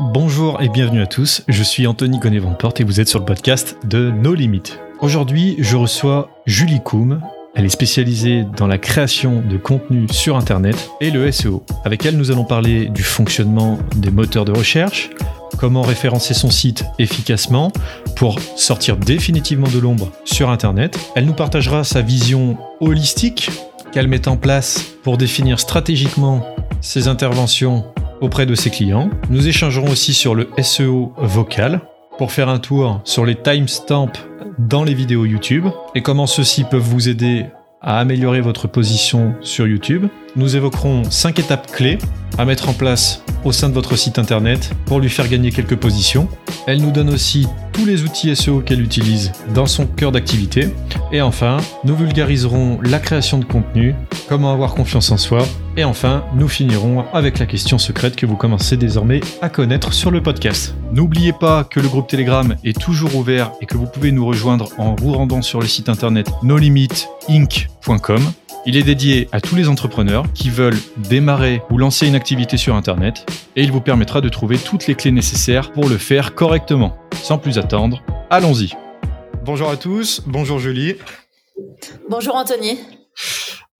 Bonjour et bienvenue à tous, je suis Anthony gonnet porte et vous êtes sur le podcast de No Limit. Aujourd'hui, je reçois Julie Koum. Elle est spécialisée dans la création de contenu sur Internet et le SEO. Avec elle, nous allons parler du fonctionnement des moteurs de recherche, comment référencer son site efficacement pour sortir définitivement de l'ombre sur Internet. Elle nous partagera sa vision holistique qu'elle met en place pour définir stratégiquement ses interventions auprès de ses clients. Nous échangerons aussi sur le SEO vocal pour faire un tour sur les timestamps dans les vidéos YouTube et comment ceux-ci peuvent vous aider à améliorer votre position sur YouTube. Nous évoquerons 5 étapes clés à mettre en place au sein de votre site internet pour lui faire gagner quelques positions. Elle nous donne aussi tous les outils SEO qu'elle utilise dans son cœur d'activité. Et enfin, nous vulgariserons la création de contenu, comment avoir confiance en soi. Et enfin, nous finirons avec la question secrète que vous commencez désormais à connaître sur le podcast. N'oubliez pas que le groupe Telegram est toujours ouvert et que vous pouvez nous rejoindre en vous rendant sur le site internet nolimitinc.com. Il est dédié à tous les entrepreneurs qui veulent démarrer ou lancer une activité sur Internet et il vous permettra de trouver toutes les clés nécessaires pour le faire correctement. Sans plus attendre, allons-y. Bonjour à tous, bonjour Julie. Bonjour Anthony.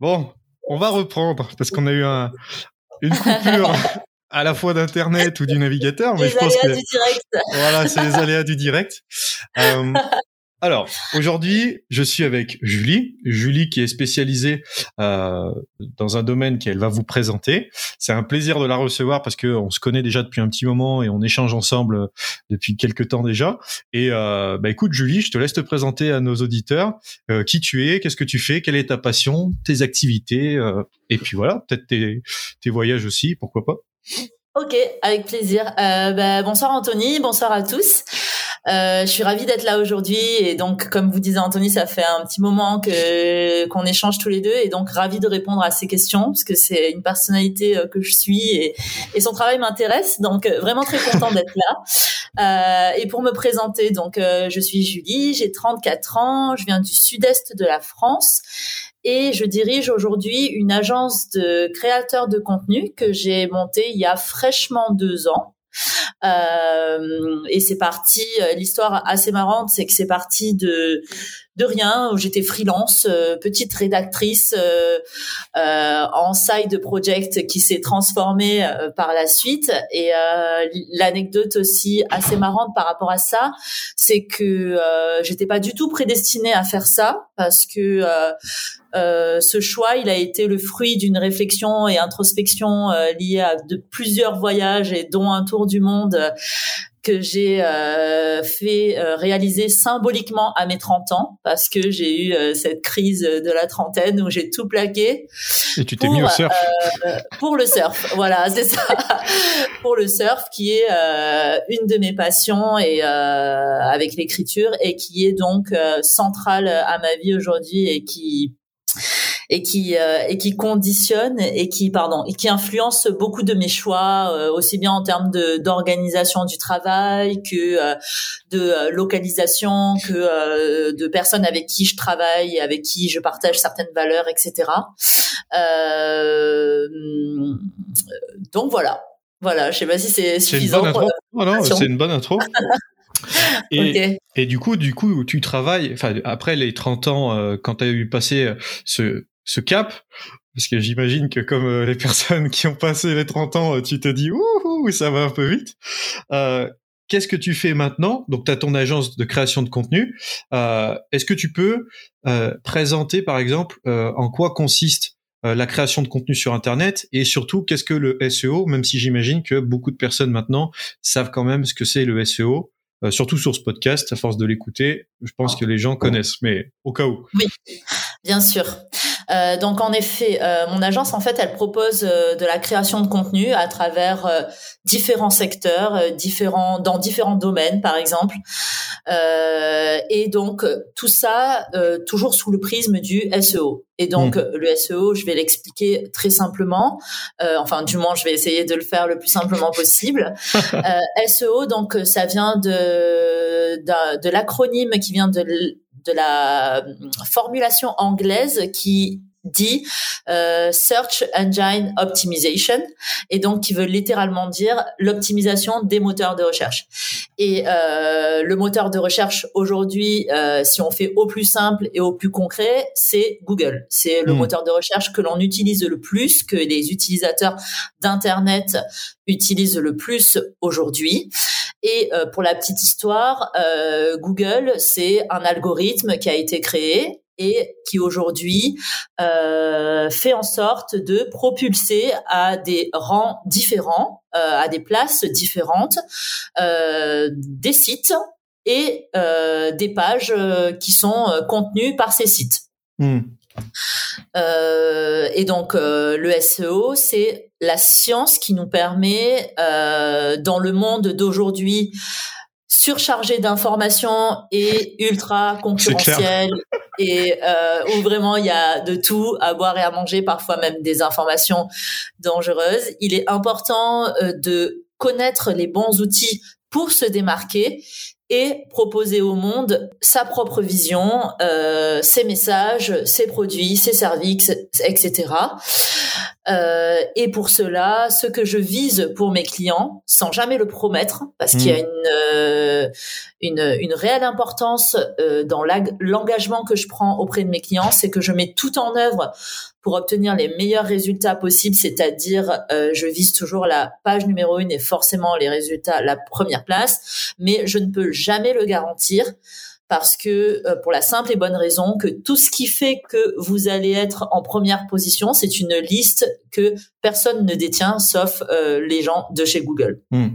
Bon, on va reprendre parce qu'on a eu une coupure à la fois d'internet ou du navigateur, mais les je pense que du direct. voilà, c'est les aléas du direct. Euh, alors, aujourd'hui, je suis avec Julie. Julie qui est spécialisée euh, dans un domaine qu'elle va vous présenter. C'est un plaisir de la recevoir parce qu'on se connaît déjà depuis un petit moment et on échange ensemble depuis quelques temps déjà. Et euh, bah écoute, Julie, je te laisse te présenter à nos auditeurs euh, qui tu es, qu'est-ce que tu fais, quelle est ta passion, tes activités, euh, et puis voilà, peut-être tes, tes voyages aussi, pourquoi pas? Ok, avec plaisir. Euh, bah, bonsoir Anthony, bonsoir à tous. Euh, je suis ravie d'être là aujourd'hui et donc comme vous disait Anthony, ça fait un petit moment que qu'on échange tous les deux et donc ravie de répondre à ces questions parce que c'est une personnalité euh, que je suis et, et son travail m'intéresse donc euh, vraiment très content d'être là. Euh, et pour me présenter, donc euh, je suis Julie, j'ai 34 ans, je viens du sud-est de la France et je dirige aujourd'hui une agence de créateurs de contenu que j'ai montée il y a fraîchement deux ans. Euh, et c'est parti. Euh, l'histoire assez marrante, c'est que c'est parti de de rien. J'étais freelance, euh, petite rédactrice euh, euh, en side project qui s'est transformée par la suite. Et l'anecdote aussi assez marrante par rapport à ça, c'est que j'étais pas du tout prédestinée à faire ça parce que ce choix, il a été le fruit d'une réflexion et introspection liée à de plusieurs voyages et dont un tour du monde que j'ai euh, fait euh, réaliser symboliquement à mes 30 ans parce que j'ai eu euh, cette crise de la trentaine où j'ai tout plaqué. Et tu t'es mis au surf Pour le surf, voilà, c'est ça. pour le surf qui est une de mes passions et avec l'écriture et qui est donc centrale à ma vie aujourd'hui et qui et qui euh, et qui conditionne et qui pardon et qui influence beaucoup de mes choix euh, aussi bien en termes de d'organisation du travail que euh, de localisation que de personnes avec qui je travaille avec qui je partage certaines valeurs etc donc voilà. Voilà je sais pas si c'est suffisant c'est une bonne intro. Et, et, du coup, du coup, tu travailles. Enfin, après les 30 ans, euh, quand tu as eu passé euh, ce, ce cap, parce que j'imagine que comme euh, les personnes qui ont passé les 30 ans, tu te dis ouh, ça va un peu vite. Qu'est-ce que tu fais maintenant? Donc, tu as ton agence de création de contenu. Est-ce que tu peux présenter, par exemple, en quoi consiste la création de contenu sur Internet? Et surtout qu'est-ce que le SEO, même si j'imagine que beaucoup de personnes maintenant savent quand même ce que c'est le SEO. Euh, surtout sur ce podcast, à force de l'écouter, je pense que les gens connaissent, mais au cas où. Oui, bien sûr. Euh, donc en effet, euh, mon agence en fait, elle propose euh, de la création de contenu à travers euh, différents secteurs, différents dans différents domaines par exemple, et donc tout ça toujours sous le prisme du SEO. Et donc mmh. le SEO, je vais l'expliquer très simplement, enfin du moins je vais essayer de le faire le plus simplement possible. SEO, donc ça vient de de, de l'acronyme qui vient de de la formulation anglaise qui dit euh, Search Engine Optimization, et donc qui veut littéralement dire l'optimisation des moteurs de recherche. Et euh, le moteur de recherche aujourd'hui, euh, si on fait au plus simple et au plus concret, c'est Google. C'est le hmm. moteur de recherche que l'on utilise le plus, que les utilisateurs d'Internet utilisent le plus aujourd'hui. Et euh, pour la petite histoire, euh, Google, c'est un algorithme qui a été créé et qui aujourd'hui euh, fait en sorte de propulser à des rangs différents, à des places différentes, des sites et des pages qui sont contenues par ces sites. Hmm. et donc le SEO, c'est la science qui nous permet, dans le monde d'aujourd'hui, surchargé d'informations et ultra concurrentiel et euh, où vraiment il y a de tout à boire et à manger, parfois même des informations dangereuses. Il est important euh, de connaître les bons outils pour se démarquer et proposer au monde sa propre vision, euh, ses messages, ses produits, ses services, etc. Euh, et pour cela, ce que je vise pour mes clients, sans jamais le promettre, parce qu'il y a mmh. une, euh, une, une, réelle importance euh, dans l'engagement que je prends auprès de mes clients, c'est que je mets tout en œuvre pour obtenir les meilleurs résultats possibles, c'est-à-dire je vise toujours la page numéro une et forcément les résultats la première place, mais je ne peux jamais le garantir parce que euh, pour la simple et bonne raison que tout ce qui fait que vous allez être en première position, c'est une liste que personne ne détient sauf euh, les gens de chez Google. Hmm.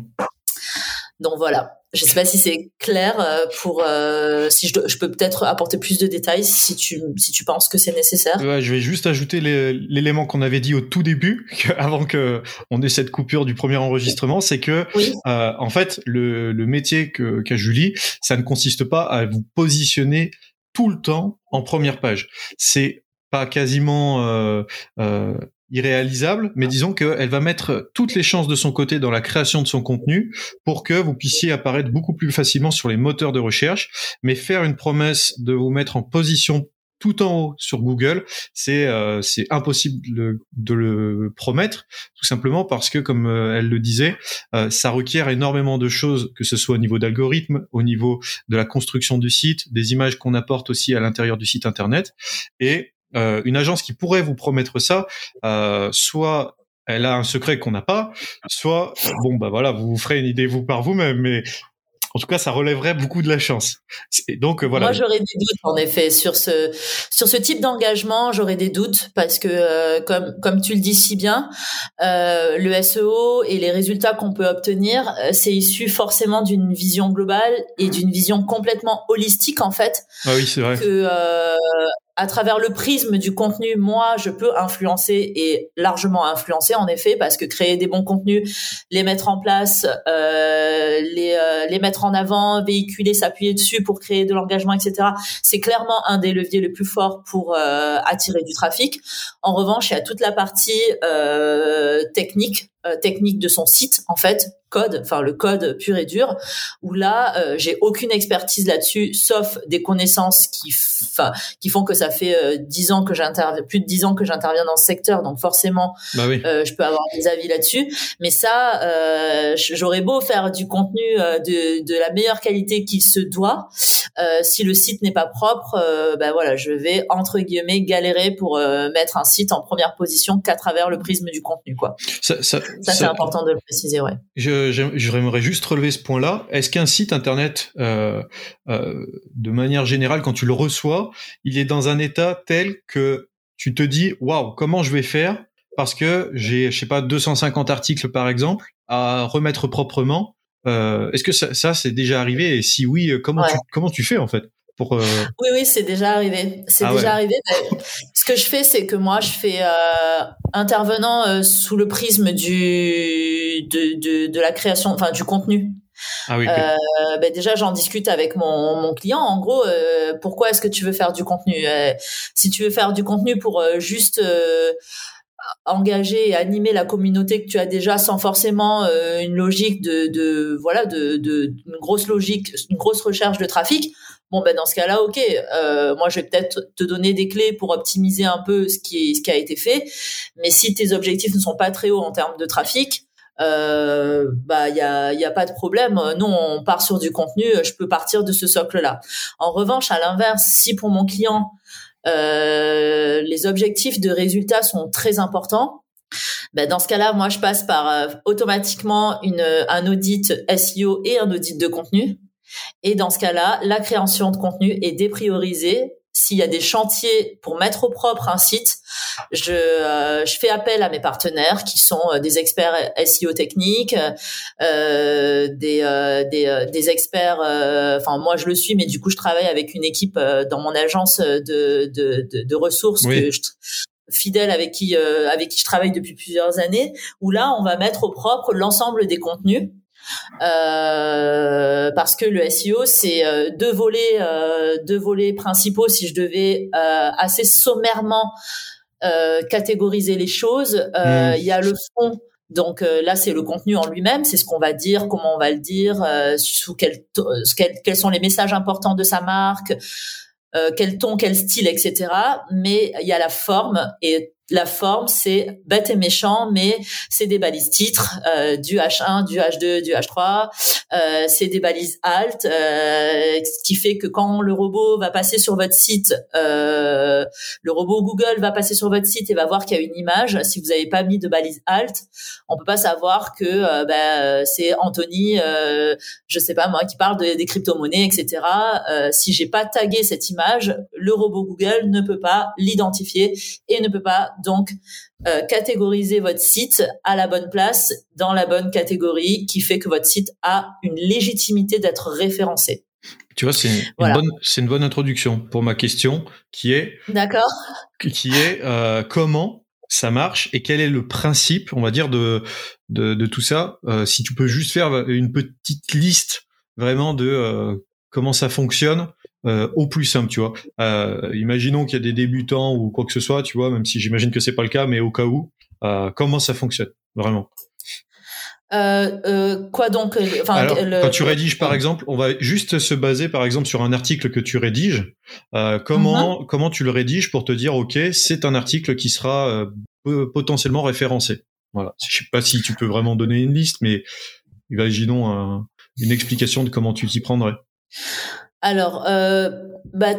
Donc voilà. Je sais pas si c'est clair euh, pour euh, si je, je peux peut-être apporter plus de détails si tu si tu penses que c'est nécessaire. Ouais, je vais juste ajouter l'élément qu'on avait dit au tout début avant que on ait cette coupure du premier enregistrement, c'est que euh, en fait le, le métier que qu'a Julie, ça ne consiste pas à vous positionner tout le temps en première page. C'est pas quasiment euh, euh, irréalisable, mais disons qu'elle va mettre toutes les chances de son côté dans la création de son contenu pour que vous puissiez apparaître beaucoup plus facilement sur les moteurs de recherche. Mais faire une promesse de vous mettre en position tout en haut sur Google, c'est euh, impossible de, le promettre, tout simplement parce que, comme euh, elle le disait, euh, ça requiert énormément de choses, que ce soit au niveau d'algorithme, au niveau de la construction du site, des images qu'on apporte aussi à l'intérieur du site internet, et euh, une agence qui pourrait vous promettre ça, euh, soit elle a un secret qu'on n'a pas, soit bon bah voilà, vous vous ferez une idée vous par vous-même, mais en tout cas, ça relèverait beaucoup de la chance. Et donc voilà. Moi, j'aurais des doutes en effet sur ce sur ce type d'engagement. J'aurais des doutes parce que euh, comme comme tu le dis si bien, euh, le SEO et les résultats qu'on peut obtenir, c'est issu forcément d'une vision globale et d'une vision complètement holistique en fait. Ah oui, c'est vrai. Que à travers le prisme du contenu, moi, je peux influencer et largement influencer, en effet, parce que créer des bons contenus, les mettre en place, euh, les, euh, les mettre en avant, véhiculer, s'appuyer dessus pour créer de l'engagement, etc., c'est clairement un des leviers les plus forts pour euh, attirer du trafic. En revanche, il y a toute la partie euh, technique, de son site, en fait, code, enfin le code pur et dur, où là euh, j'ai aucune expertise là-dessus, sauf des connaissances qui, enfin, qui font que ça fait euh, dix ans que j'interviens, plus de dix ans que j'interviens dans ce secteur, donc forcément, bah euh, je peux avoir des avis là-dessus. Mais ça, j'aurais beau faire du contenu de, de la meilleure qualité qu'il se doit, si le site n'est pas propre, ben voilà, je vais entre guillemets galérer pour mettre un site en première position qu'à travers le prisme du contenu, quoi. Ça, ça, ça c'est important de le préciser, ouais. Je, j'aimerais juste relever ce point-là. Est-ce qu'un site internet, euh, euh, de manière générale, quand tu le reçois, il est dans un état tel que tu te dis, waouh, comment je vais faire? Parce que j'ai, je sais pas, 250 articles par exemple à remettre proprement. Euh, est-ce que ça, c'est déjà arrivé? Et si oui, comment tu comment tu fais en fait? Pour Oui, oui, c'est déjà arrivé. C'est ah déjà arrivé. Ce que je fais, c'est que moi, je fais intervenant sous le prisme du de, de, de, la création, enfin du contenu. Ah oui, euh, ben déjà, j'en discute avec mon, mon client. En gros, euh, pourquoi est-ce que tu veux faire du contenu? Euh, Si tu veux faire du contenu pour euh, juste engager et animer la communauté que tu as déjà sans forcément une logique de, de voilà de, de une grosse logique une grosse recherche de trafic bon ben dans ce cas-là, ok, euh, moi je vais peut-être te donner des clés pour optimiser un peu ce qui ce qui a été fait. Mais si tes objectifs ne sont pas très hauts en termes de trafic, euh, bah il y a pas de problème. Nous on part sur du contenu, je peux partir de ce socle là. En revanche, à l'inverse, si pour mon client euh, les objectifs de résultats sont très importants, ben dans ce cas-là, moi, je passe par automatiquement un audit SEO et un audit de contenu. Et dans ce cas-là, la création de contenu est dépriorisée s'il y a des chantiers pour mettre au propre un site, je, euh, je fais appel à mes partenaires qui sont euh, des experts SEO techniques, euh, des, euh, des, des, experts. Enfin, moi je le suis, mais du coup je travaille avec une équipe dans mon agence de, de, de, de ressources que je, fidèle avec qui avec qui je travaille depuis plusieurs années. Où là, on va mettre au propre l'ensemble des contenus euh, parce que le SEO c'est euh, deux volets euh, deux volets principaux si je devais assez sommairement catégoriser les choses mmh. il y a le fond donc là, c'est le contenu en lui-même, c'est ce qu'on va dire, comment on va le dire, sous quel, quels sont les messages importants de sa marque, quel ton, quel style, etc. Mais il y a la forme et la forme, c'est bête et méchant, mais c'est des balises titres euh, du H1, du H2, du H3. Euh, c'est des balises alt, euh, ce qui fait que quand le robot va passer sur votre site, euh, le robot Google va passer sur votre site et va voir qu'il y a une image. Si vous n'avez pas mis de balise alt, on peut pas savoir que euh, bah, c'est Anthony, je sais pas moi, qui parle des crypto-monnaies, etc. si j'ai pas tagué cette image, le robot Google ne peut pas l'identifier et ne peut pas donc euh, catégoriser votre site à la bonne place, dans la bonne catégorie, qui fait que votre site a une légitimité d'être référencé. Tu vois, c'est une, bonne, c'est une bonne introduction pour ma question, qui est, d'accord, qui est euh, comment ça marche et quel est le principe, on va dire, de de, de tout ça? Euh, si tu peux juste faire une petite liste vraiment de comment ça fonctionne euh, au plus simple, tu vois. Euh, imaginons qu'il y a des débutants ou quoi que ce soit, tu vois, même si j'imagine que c'est pas le cas, mais au cas où, euh, comment ça fonctionne vraiment? Quoi donc Alors, Quand tu rédiges, par exemple, on va juste se baser, par exemple, sur un article que tu rédiges. comment mhm. comment tu le rédiges pour te dire, ok, c'est un article qui sera potentiellement référencé. Voilà. Je sais pas si tu peux vraiment donner une liste, mais imaginons une explication de comment tu t'y prendrais. Alors, euh, bah,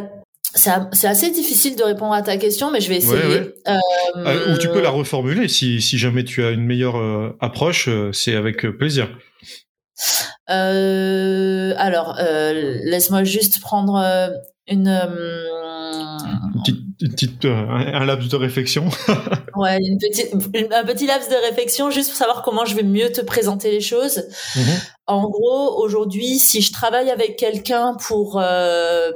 c'est assez difficile de répondre à ta question, mais je vais essayer. Euh, euh, ou tu peux la reformuler si, si jamais tu as une meilleure approche, c'est avec plaisir. alors, laisse-moi juste prendre une, une petite, un, laps de réflexion. ouais, une petite, un petit laps de réflexion juste pour savoir comment je vais mieux te présenter les choses. Mm-hmm. En gros, aujourd'hui, si je travaille avec quelqu'un pour euh,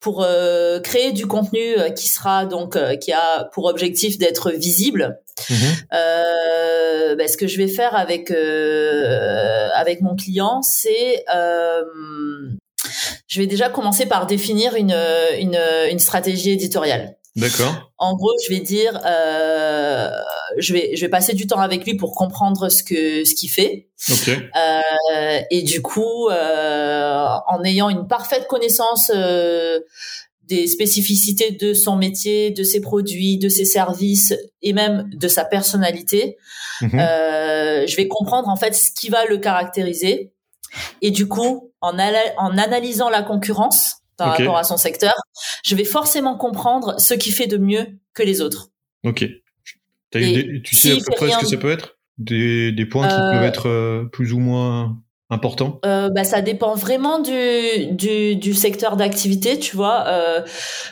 pour euh, créer du contenu euh, qui sera donc qui a pour objectif d'être visible, mhm. ben, ce que je vais faire avec avec mon client, c'est je vais déjà commencer par définir une, une, une stratégie éditoriale. D'accord. En gros, je vais dire, euh, je vais, je vais passer du temps avec lui pour comprendre ce que, ce qu'il fait. Okay. Euh, et du coup, euh, en ayant une parfaite connaissance euh, des spécificités de son métier, de ses produits, de ses services et même de sa personnalité, euh, je vais comprendre en fait ce qui va le caractériser. Et du coup, en, en analysant la concurrence, par rapport à son secteur, je vais forcément comprendre ce qui fait de mieux que les autres. Ok. tu sais à peu près ce que ça peut être? Des, des points qui euh, peuvent être euh, plus ou moins importants? euh, bah, Ça dépend vraiment du, du, du secteur d'activité, tu vois. Euh,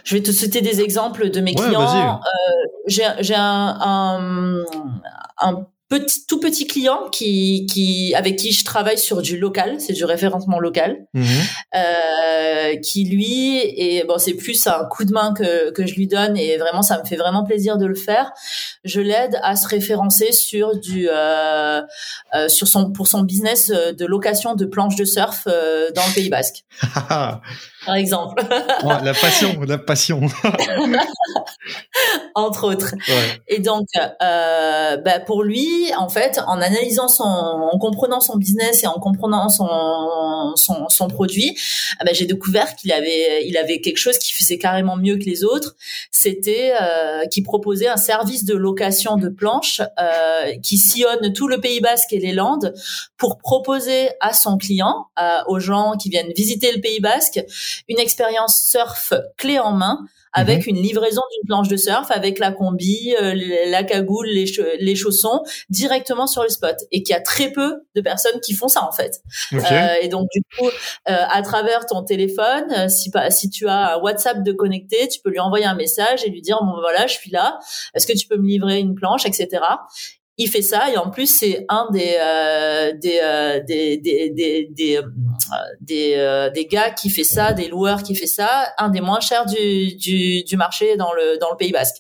je vais te citer des exemples de mes clients. J'ai un, un, un petit, tout petit client qui, qui, avec qui je travaille sur du local, c'est du référencement local, mhm. euh, qui lui, et bon, c'est plus un coup de main que, que je lui donne et vraiment, ça me fait vraiment plaisir de le faire. Je l'aide à se référencer sur du, euh, euh, sur son, pour son business de location de planches de surf dans le Pays Basque. par exemple. la passion, la passion. Entre autres. Et donc, euh, bah pour lui, en fait, en analysant son, en comprenant son business et en comprenant son son, son produit, bah, j'ai découvert qu'il avait il avait quelque chose qui faisait carrément mieux que les autres. C'était euh, qui proposait un service de location de planches euh, qui sillonne tout le Pays Basque et les Landes pour proposer à son client, aux gens qui viennent visiter le Pays Basque, une expérience surf clé en main avec mhm. une livraison d'une planche de surf, avec la combi, euh, la cagoule, les, les, chaussons, directement sur le spot. Et qu'il y a très peu de personnes qui font ça en fait. Euh, et donc du coup, euh, à travers ton téléphone, si, si tu as un WhatsApp de connecté, tu peux lui envoyer un message et lui dire bon voilà, je suis là. Est-ce que tu peux me livrer une planche, etc il fait ça et en plus c'est un des euh, des, euh, des, des des des euh, des, euh, des gars qui fait ça, des loueurs qui fait ça, un des moins chers du, du, du marché dans le dans le Pays Basque.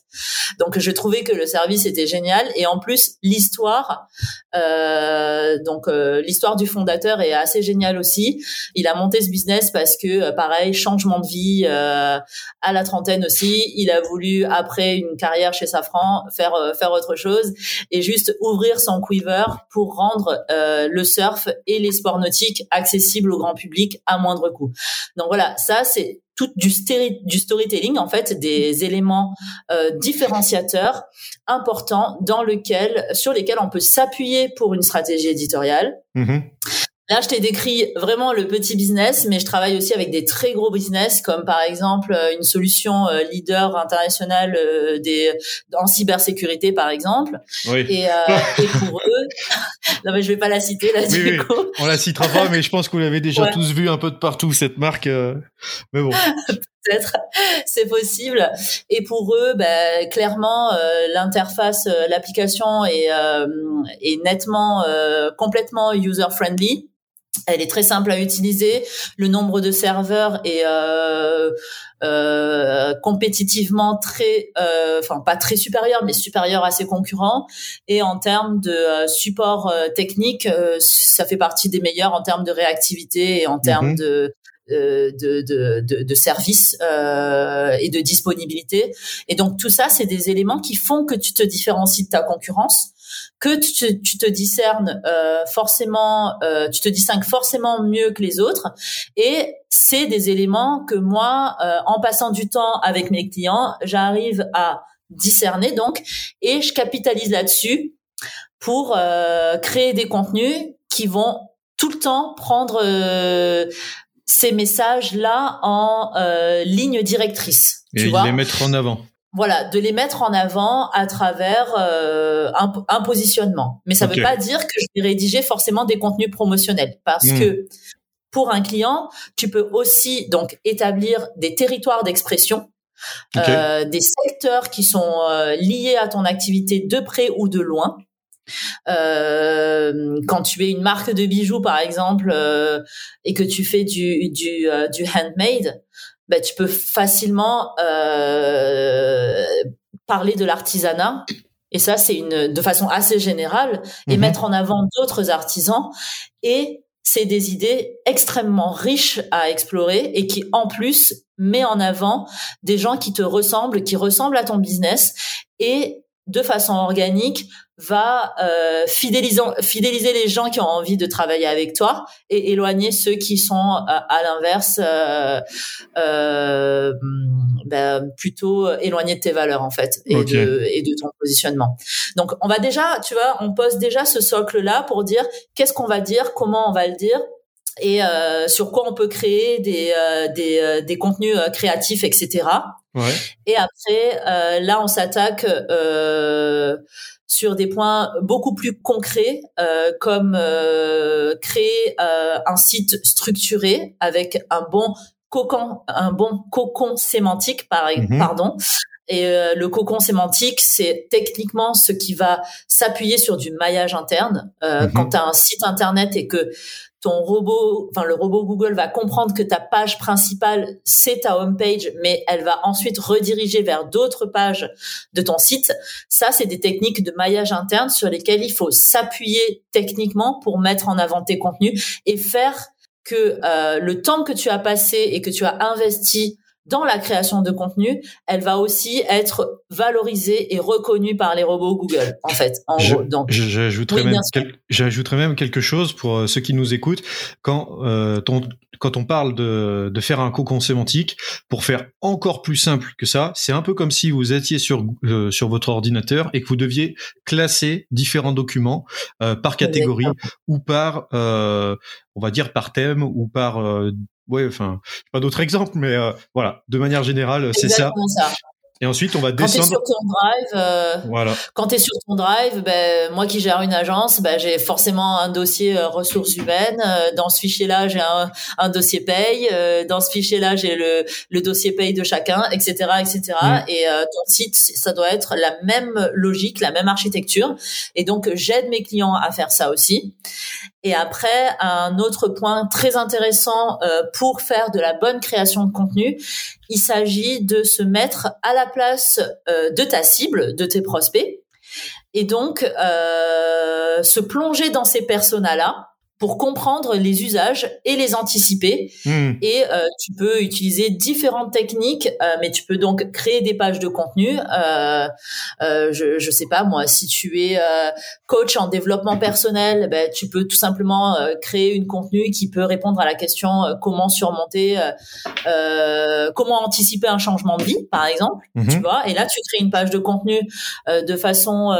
Donc je trouvais que le service était génial et en plus l'histoire euh, donc l'histoire du fondateur est assez géniale aussi. Il a monté ce business parce que pareil changement de vie à la trentaine aussi, il a voulu après une carrière chez Safran faire faire autre chose et juste ouvrir son quiver pour rendre euh, le surf et les sports nautiques accessibles au grand public à moindre coût. Donc voilà, ça c'est tout du, du storytelling en fait, des éléments euh, différenciateurs importants dans lequel, sur lesquels on peut s'appuyer pour une stratégie éditoriale. Mm-hmm. Là, je t'ai décrit vraiment le petit business, mais je travaille aussi avec des très gros business, comme par exemple euh, une solution euh, leader internationale euh, des en cybersécurité, par exemple. Oui. Et, et pour eux, non mais je vais pas la citer là. du coup. On la citera pas, mais je pense que vous l'avez déjà tous vu un peu de partout cette marque. Mais bon. Peut-être, c'est possible. Et pour eux, bah, clairement, l'interface, l'application est, est nettement, complètement user-friendly. Elle est très simple à utiliser. Le nombre de serveurs est euh, euh, compétitivement très, euh, enfin pas très supérieur, mais supérieur à ses concurrents. Et en termes de euh, support euh, technique, ça fait partie des meilleurs en termes de réactivité et en termes mhm. de de, de, de, de services euh, et de disponibilité. Et donc tout ça, c'est des éléments qui font que tu te différencies de ta concurrence que tu, tu te discernes euh, forcément, euh, tu te distingues forcément mieux que les autres. Et c'est des éléments que moi, euh, en passant du temps avec mes clients, j'arrive à discerner donc, et je capitalise là-dessus pour euh, créer des contenus qui vont tout le temps prendre ces messages-là en ligne directrice. Et tu les mettre en avant voilà, de les mettre en avant à travers euh, un, positionnement. Mais ça ne veut pas dire que je vais rédiger forcément des contenus promotionnels, parce hmm. que pour un client, tu peux aussi donc établir des territoires d'expression, euh, des secteurs qui sont euh, liés à ton activité de près ou de loin. quand tu es une marque de bijoux par exemple et que tu fais du du, du handmade, bah, tu peux facilement euh, parler de l'artisanat. Et ça, c'est une de façon assez générale et mhm. mettre en avant d'autres artisans. Et c'est des idées extrêmement riches à explorer et qui, en plus, met en avant des gens qui te ressemblent, qui ressemblent à ton business et de façon organique va euh, fidéliser, fidéliser les gens qui ont envie de travailler avec toi et éloigner ceux qui sont euh, à l'inverse euh, euh, ben, plutôt éloignés de tes valeurs en fait et, de, et de ton positionnement. Donc on va déjà, tu vois, on pose déjà ce socle là pour dire qu'est-ce qu'on va dire, comment on va le dire et euh, sur quoi on peut créer des, euh, des, euh, des, contenus créatifs, etc. Ouais. Et après, là, on s'attaque sur des points beaucoup plus concrets, comme créer un site structuré avec un bon cocon, un bon cocon sémantique, par, mhm. pardon, et le cocon sémantique, c'est techniquement ce qui va s'appuyer sur du maillage interne. Euh, mhm. Quand tu as un site internet et que ton robot, enfin le robot Google va comprendre que ta page principale c'est ta home page, mais elle va ensuite rediriger vers d'autres pages de ton site. Ça, c'est des techniques de maillage interne sur lesquelles il faut s'appuyer techniquement pour mettre en avant tes contenus et faire que le temps que tu as passé et que tu as investi dans la création de contenu, elle va aussi être valorisée et reconnue par les robots Google, en fait. En Donc, j'ajouterais même, même quelque chose pour euh, ceux qui nous écoutent. Quand euh, quand on parle de, de faire un cocon sémantique, pour faire encore plus simple que ça, c'est un peu comme si vous étiez sur euh, sur votre ordinateur et que vous deviez classer différents documents par catégorie ou par on va dire par thème ou par ouais, enfin, pas d'autres exemples, mais euh, voilà, de manière générale, c'est ça. ça. Et ensuite, on va descendre. Quand tu es sur ton drive, euh, voilà. quand tu sur ton drive, ben, moi qui gère une agence, ben, j'ai forcément un dossier euh, ressources humaines. Euh, dans ce fichier-là, j'ai un, un, dossier paye. Dans ce fichier-là, j'ai le, le dossier paye de chacun, etc., etc. Mm. Et ton site, ça doit être la même logique, la même architecture. Et donc, j'aide mes clients à faire ça aussi. Et après, un autre point très intéressant pour faire de la bonne création de contenu, il s'agit de se mettre à la place euh, de ta cible, de tes prospects, et donc euh, se plonger dans ces personas-là pour comprendre les usages et les anticiper. Hmm. Et euh, tu peux utiliser différentes techniques, euh, mais tu peux donc créer des pages de contenu. Euh, euh je, je sais pas moi, si tu es euh, coach en développement personnel, ben, tu peux tout simplement créer une contenu qui peut répondre à la question comment surmonter, comment anticiper un changement de vie, par exemple. Tu mhm. vois. Et là, tu crées une page de contenu de façon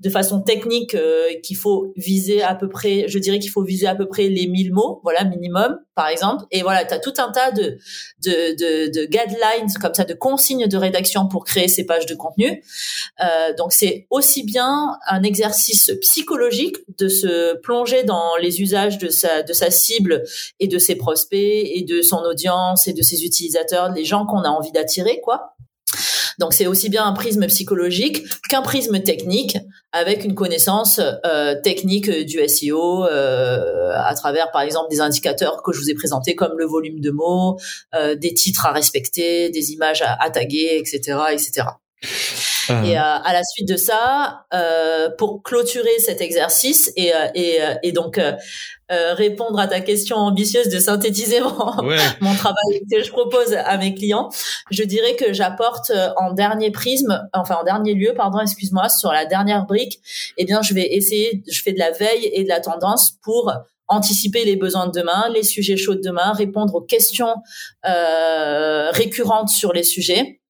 de façon technique qu'il faut viser à peu près, je dirais qu'il faut viser à peu près les 1000 mots, voilà, minimum, par exemple. Et voilà, tu as tout un tas de, de, de, de, guidelines, comme ça, de consignes de rédaction pour créer ces pages de contenu. Euh, donc, c'est aussi bien un exercice psychologique de se plonger dans les usages de sa, de sa cible et de ses prospects et de son audience et de ses utilisateurs, les gens qu'on a envie d'attirer, quoi. Donc c'est aussi bien un prisme psychologique qu'un prisme technique avec une connaissance euh, technique du SEO euh, à travers par exemple des indicateurs que je vous ai présentés comme le volume de mots, euh, des titres à respecter, des images à, taguer, etc., etc. Et à la suite de ça, pour clôturer cet exercice et, et, et donc euh, répondre à ta question ambitieuse de synthétiser mon, mon travail que je propose à mes clients, je dirais que j'apporte euh, en dernier prisme, enfin en dernier lieu, pardon, excuse-moi, sur la dernière brique, eh bien, je vais essayer, je fais de la veille et de la tendance pour anticiper les besoins de demain, les sujets chauds de demain, répondre aux questions euh, récurrentes sur les sujets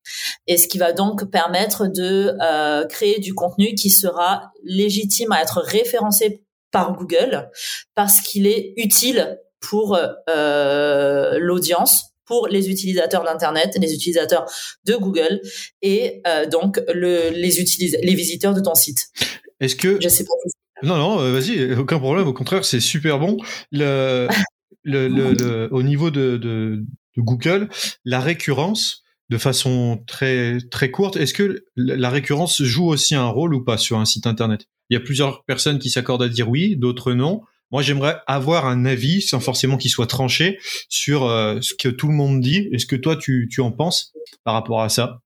et ce qui va donc permettre de euh, créer du contenu qui sera légitime à être référencé par Google parce qu'il est utile pour euh, l'audience pour les utilisateurs d'internet, les utilisateurs de Google et euh, donc le, les utilis les visiteurs de ton site. Est-ce que je sais pas. Non non, vas-y, aucun problème. Au contraire, c'est super bon. Le, le, le, au niveau de, de, de, Google, la récurrence de façon très très courte. Est-ce que la récurrence joue aussi un rôle ou pas sur un site internet? Il y a plusieurs personnes qui s'accordent à dire oui, d'autres non. Moi, j'aimerais avoir un avis, sans forcément qu'il soit tranché, sur euh, ce que tout le monde dit. Est-ce que toi, tu, tu en penses par rapport à ça?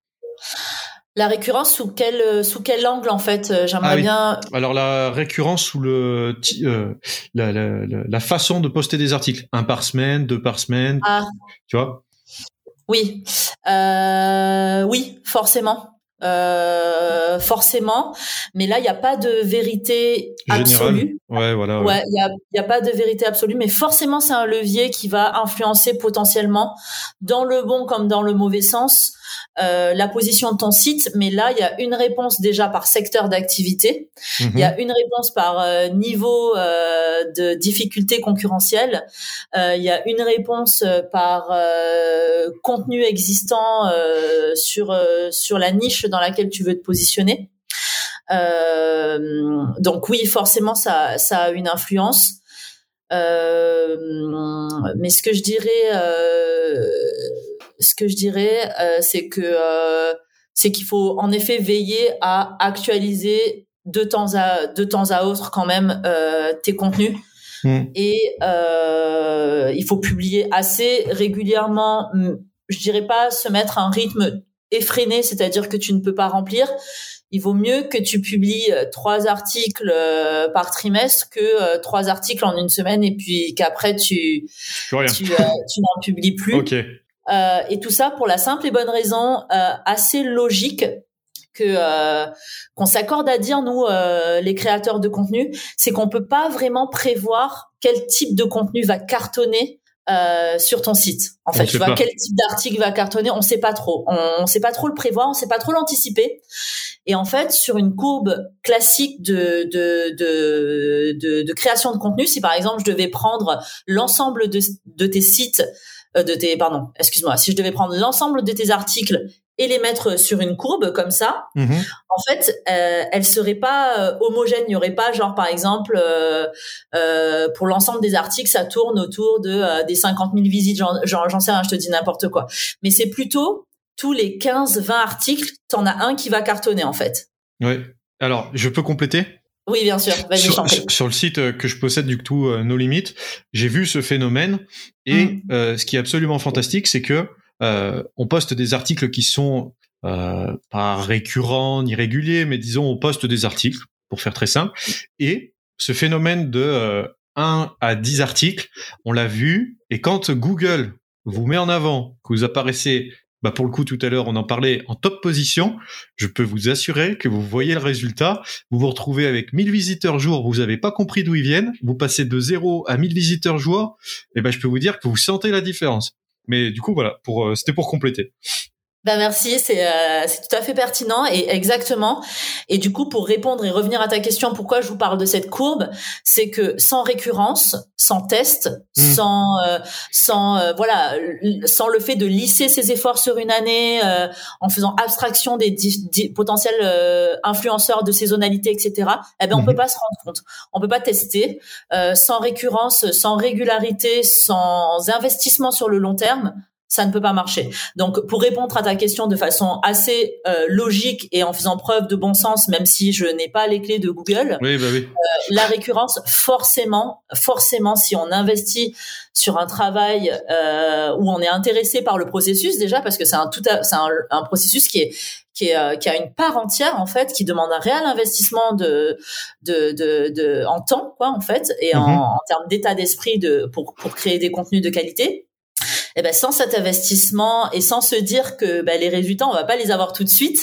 La récurrence sous quel euh, sous quel angle en fait? Euh, J'aimerais ah bien. Alors la récurrence sous le la, la, la, façon de poster des articles, un par semaine, deux par semaine, ah. tu vois? Oui, oui, forcément. Euh, forcément, mais là il n'y a pas de vérité absolue. Ouais, voilà. Ouais, il n'y a, a, pas de vérité absolue, mais forcément c'est un levier qui va influencer potentiellement, dans le bon comme dans le mauvais sens, euh, la position de ton site, mais là, il y a une réponse déjà par secteur d'activité, il y a mhm. une réponse par euh, niveau euh, de difficulté concurrentielle, il y a une réponse par contenu existant sur sur la niche dans laquelle tu veux te positionner. donc oui, forcément, ça, ça a une influence. Euh, mais ce que je dirais, euh, ce que je dirais, euh, c'est que euh, c'est qu'il faut en effet veiller à actualiser de temps à de temps à autre quand même euh, tes contenus. Hmm. Et il faut publier assez régulièrement. Je dirais pas se mettre un rythme effréné, c'est-à-dire que tu ne peux pas remplir, il vaut mieux que tu publies trois articles par trimestre que trois articles en une semaine et puis qu'après tu tu, tu n'en publies plus. Ok. et tout ça pour la simple et bonne raison assez logique que euh, qu'on s'accorde à dire nous euh, les créateurs de contenu, c'est qu'on peut pas vraiment prévoir quel type de contenu va cartonner euh, sur ton site. En fait, tu vois quel type d'article va cartonner, on sait pas trop. On, on sait pas trop le prévoir, on sait pas trop l'anticiper. Et en fait, sur une courbe classique de de, de de, de création de contenu, si par exemple je devais prendre l'ensemble de, de tes sites de tes pardon excuse-moi si je devais prendre l'ensemble de tes articles et les mettre sur une courbe comme ça, mhm. en fait, euh, elle serait pas euh, homogène. Il y aurait pas genre par exemple euh, euh pour l'ensemble des articles, ça tourne autour de euh, des 50 000 visites. J'en sais rien, je te dis n'importe quoi. Mais c'est plutôt tous les 15-20 articles, t'en as un qui va cartonner en fait. Oui. Alors, je peux compléter? Oui, bien sûr. Sur, sur, le site que je possède du tout No Limit, j'ai vu ce phénomène et mm. ce qui est absolument fantastique, c'est que euh, on poste des articles qui sont euh, pas récurrents ni réguliers, mais disons on poste des articles pour faire très simple. Et ce phénomène de euh, 1 à 10 articles, on l'a vu. Et quand Google vous met en avant, que vous apparaissez, bah pour le coup tout à l'heure on en parlait en top position, je peux vous assurer que vous voyez le résultat. Vous vous retrouvez avec 1000 visiteurs jour, vous n'avez pas compris d'où ils viennent, vous passez de 0 à 1000 visiteurs jour, et ben je peux vous dire que vous sentez la différence. Mais du coup, voilà, pour, euh, c'était pour compléter. Ben merci, c'est euh, tout à fait pertinent et exactement. Et du coup, pour répondre et revenir à ta question, pourquoi je vous parle de cette courbe, c'est que sans récurrence, sans test, mmh. sans euh, sans euh, voilà, sans le fait de lisser ses efforts sur une année, euh, en faisant abstraction des, potentiels influenceurs de saisonnalité, etc. Eh ben on mmh. peut pas se rendre compte, on peut pas tester sans récurrence, sans régularité, sans investissement sur le long terme ça ne peut pas marcher. Donc, pour répondre à ta question de façon assez euh, logique et en faisant preuve de bon sens, même si je n'ai pas les clés de Google, oui, bah oui. Euh, la récurrence, forcément, forcément, si on investit sur un travail euh, où on est intéressé par le processus déjà, parce que c'est un tout, c'est un, un, processus qui est qui, est, euh, qui a une part entière en fait, qui demande un réel investissement de, de, de, de en temps quoi en fait, et en, mhm. en termes d'état d'esprit de pour pour créer des contenus de qualité eh ben sans cet investissement et sans se dire que ben, les résultats on va pas les avoir tout de suite,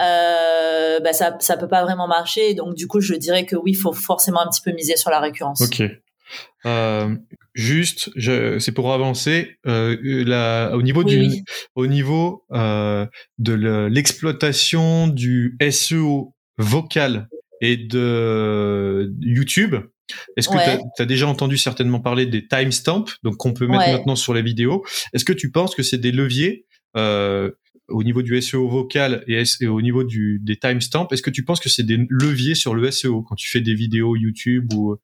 euh, ben, ça ça peut pas vraiment marcher. Donc du coup je dirais que oui, il faut forcément un petit peu miser sur la récurrence. Ok. Euh, juste, c'est pour avancer euh, la, au niveau du au niveau euh, de l'exploitation du SEO vocal et de YouTube. Est-ce que tu as, déjà entendu certainement parler des timestamps, donc qu'on peut mettre maintenant sur les vidéos Est-ce que tu penses que c'est des leviers euh, au niveau du SEO vocal et, au niveau du, des timestamps? Est-ce que tu penses que c'est des leviers sur le SEO quand tu fais des vidéos YouTube ou,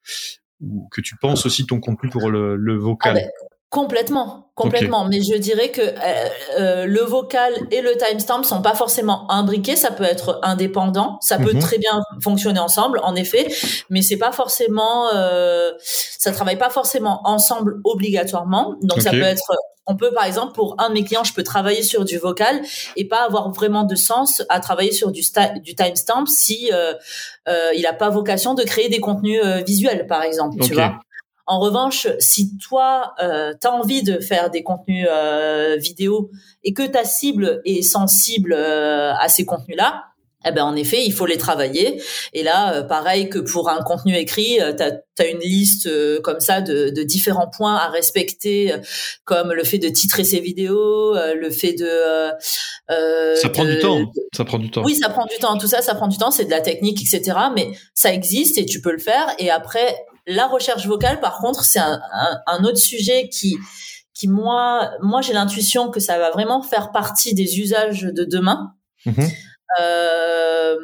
ou que tu penses aussi ton contenu pour le, le vocal? Ah ben, Complètement, complètement. Mais je dirais que euh, euh, le vocal et le timestamp sont pas forcément imbriqués. Ça peut être indépendant. Ça peut mhm. très bien fonctionner ensemble, en effet. Mais c'est pas forcément, euh, ça travaille pas forcément ensemble obligatoirement. Donc ça peut être, on peut par exemple pour un de mes clients, je peux travailler sur du vocal et pas avoir vraiment de sens à travailler sur du, du timestamp si euh, euh, il a pas vocation de créer des contenus visuels, par exemple. Tu vois. En revanche, si toi, euh, tu as envie de faire des contenus euh, vidéo et que ta cible est sensible euh, à ces contenus-là, eh ben en effet, il faut les travailler. Et là, euh, pareil que pour un contenu écrit, tu as, une liste comme ça de, de, différents points à respecter, comme le fait de titrer ses vidéos, le fait de... ça prend du temps. Ça prend du temps. Oui, ça prend du temps. Tout ça, ça prend du temps. C'est de la technique, etc. Mais ça existe et tu peux le faire. Et après, la recherche vocale, par contre, c'est un, un, autre sujet qui, qui moi, moi j'ai l'intuition que ça va vraiment faire partie des usages de demain. Mhm. Euh,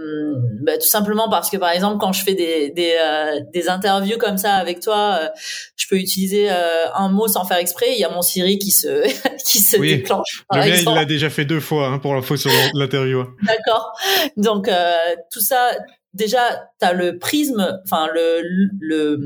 bah, tout simplement parce que par exemple quand je fais des des, euh, des interviews comme ça avec toi, euh, je peux utiliser euh, un mot sans faire exprès. Il y a mon Siri qui se qui se déclenche. Le mien, il l'a déjà fait deux fois hein, pour l'info sur l'interview. D'accord. Donc tout ça, déjà, as le prisme, enfin le, le,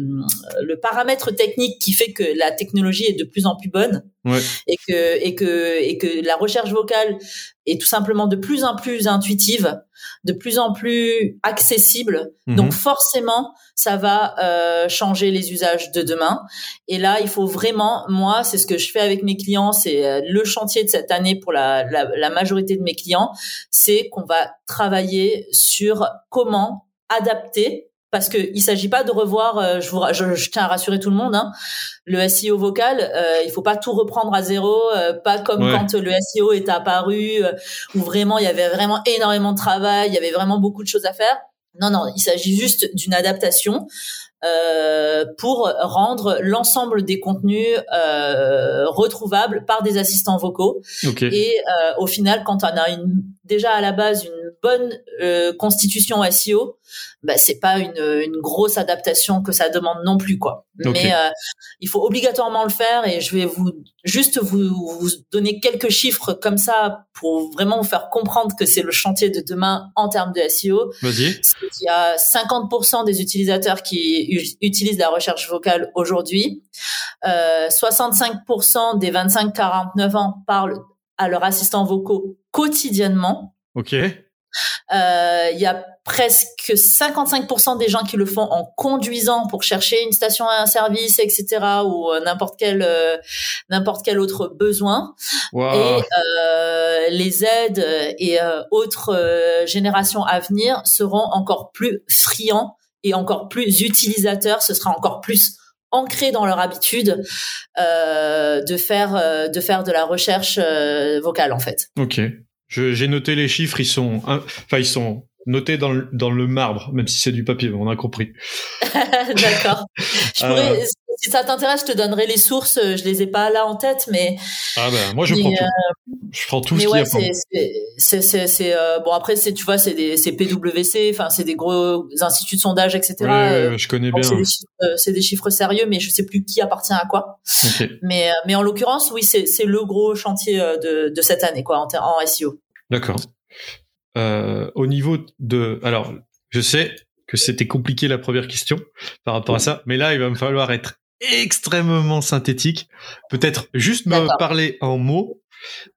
le paramètre technique qui fait que la technologie est de plus en plus bonne ouais. et que et que et que la recherche vocale est tout simplement de plus en plus intuitive. de plus en plus accessible. Mhm. Donc forcément, ça va euh, changer les usages de demain. Et là, il faut vraiment, moi, c'est ce que je fais avec mes clients, c'est euh, le chantier de cette année pour la, la, la majorité de mes clients, c'est qu'on va travailler sur comment adapter parce que il s'agit pas de revoir. euh, je, vous, je, je tiens à rassurer tout le monde. Hein, le SEO vocal, euh, il faut pas tout reprendre à zéro. euh, pas comme Ouais. quand le SEO est apparu, où vraiment il y avait vraiment énormément de travail, il y avait vraiment beaucoup de choses à faire. Non, non, il s'agit juste d'une adaptation euh, pour rendre l'ensemble des contenus euh, retrouvables par des assistants vocaux. Et euh, au final, quand on a une, déjà à la base une bonne euh, constitution SEO, bah, c'est pas une, une grosse adaptation que ça demande non plus quoi. Mais euh, il faut obligatoirement le faire et je vais vous juste vous, vous donner quelques chiffres comme ça pour vraiment vous faire comprendre que c'est le chantier de demain en termes de SEO. Vas-y. Qu'il y a 50% des utilisateurs qui utilisent la recherche vocale aujourd'hui. Euh, 65% des 25-49 ans parlent à leurs assistants vocaux quotidiennement. Ok. Euh, Il y a presque 55% des gens qui le font en conduisant pour chercher une station à un service, etc., ou euh, n'importe quel euh, n'importe quel autre besoin. Et euh, les aides et euh, autres euh, générations à venir seront encore plus friands et encore plus utilisateurs. Ce sera encore plus ancré dans leur habitude euh, de faire euh, de faire de la recherche euh, vocale en fait. Ok. Je- J'ai noté les chiffres. Ils sont, enfin, ils sont notés dans le, dans le marbre, même si c'est du papier. On a compris. D'accord. Je Euh. pourrais, si ça t'intéresse, je te donnerai les sources. Je les ai pas là en tête, mais Ah ben, moi je Mais, prends euh, tout. Je prends tout mais ce qu'il y ouais, c'est c'est c'est euh, bon après c'est tu vois c'est des c'est PwC, enfin c'est des gros instituts de sondage etc. Ouais, ouais, Euh, ouais, je connais bien. c'est des chiffres euh, c'est des chiffres sérieux, mais je sais plus qui appartient à quoi. Ok. Mais euh, mais en l'occurrence, oui, c'est c'est le gros chantier euh, de de cette année quoi en, en SEO. D'accord. Euh, au niveau de, alors, je sais que c'était compliqué la première question par rapport à ça, mais là, il va me falloir être extrêmement synthétique. Peut-être juste me parler en mots.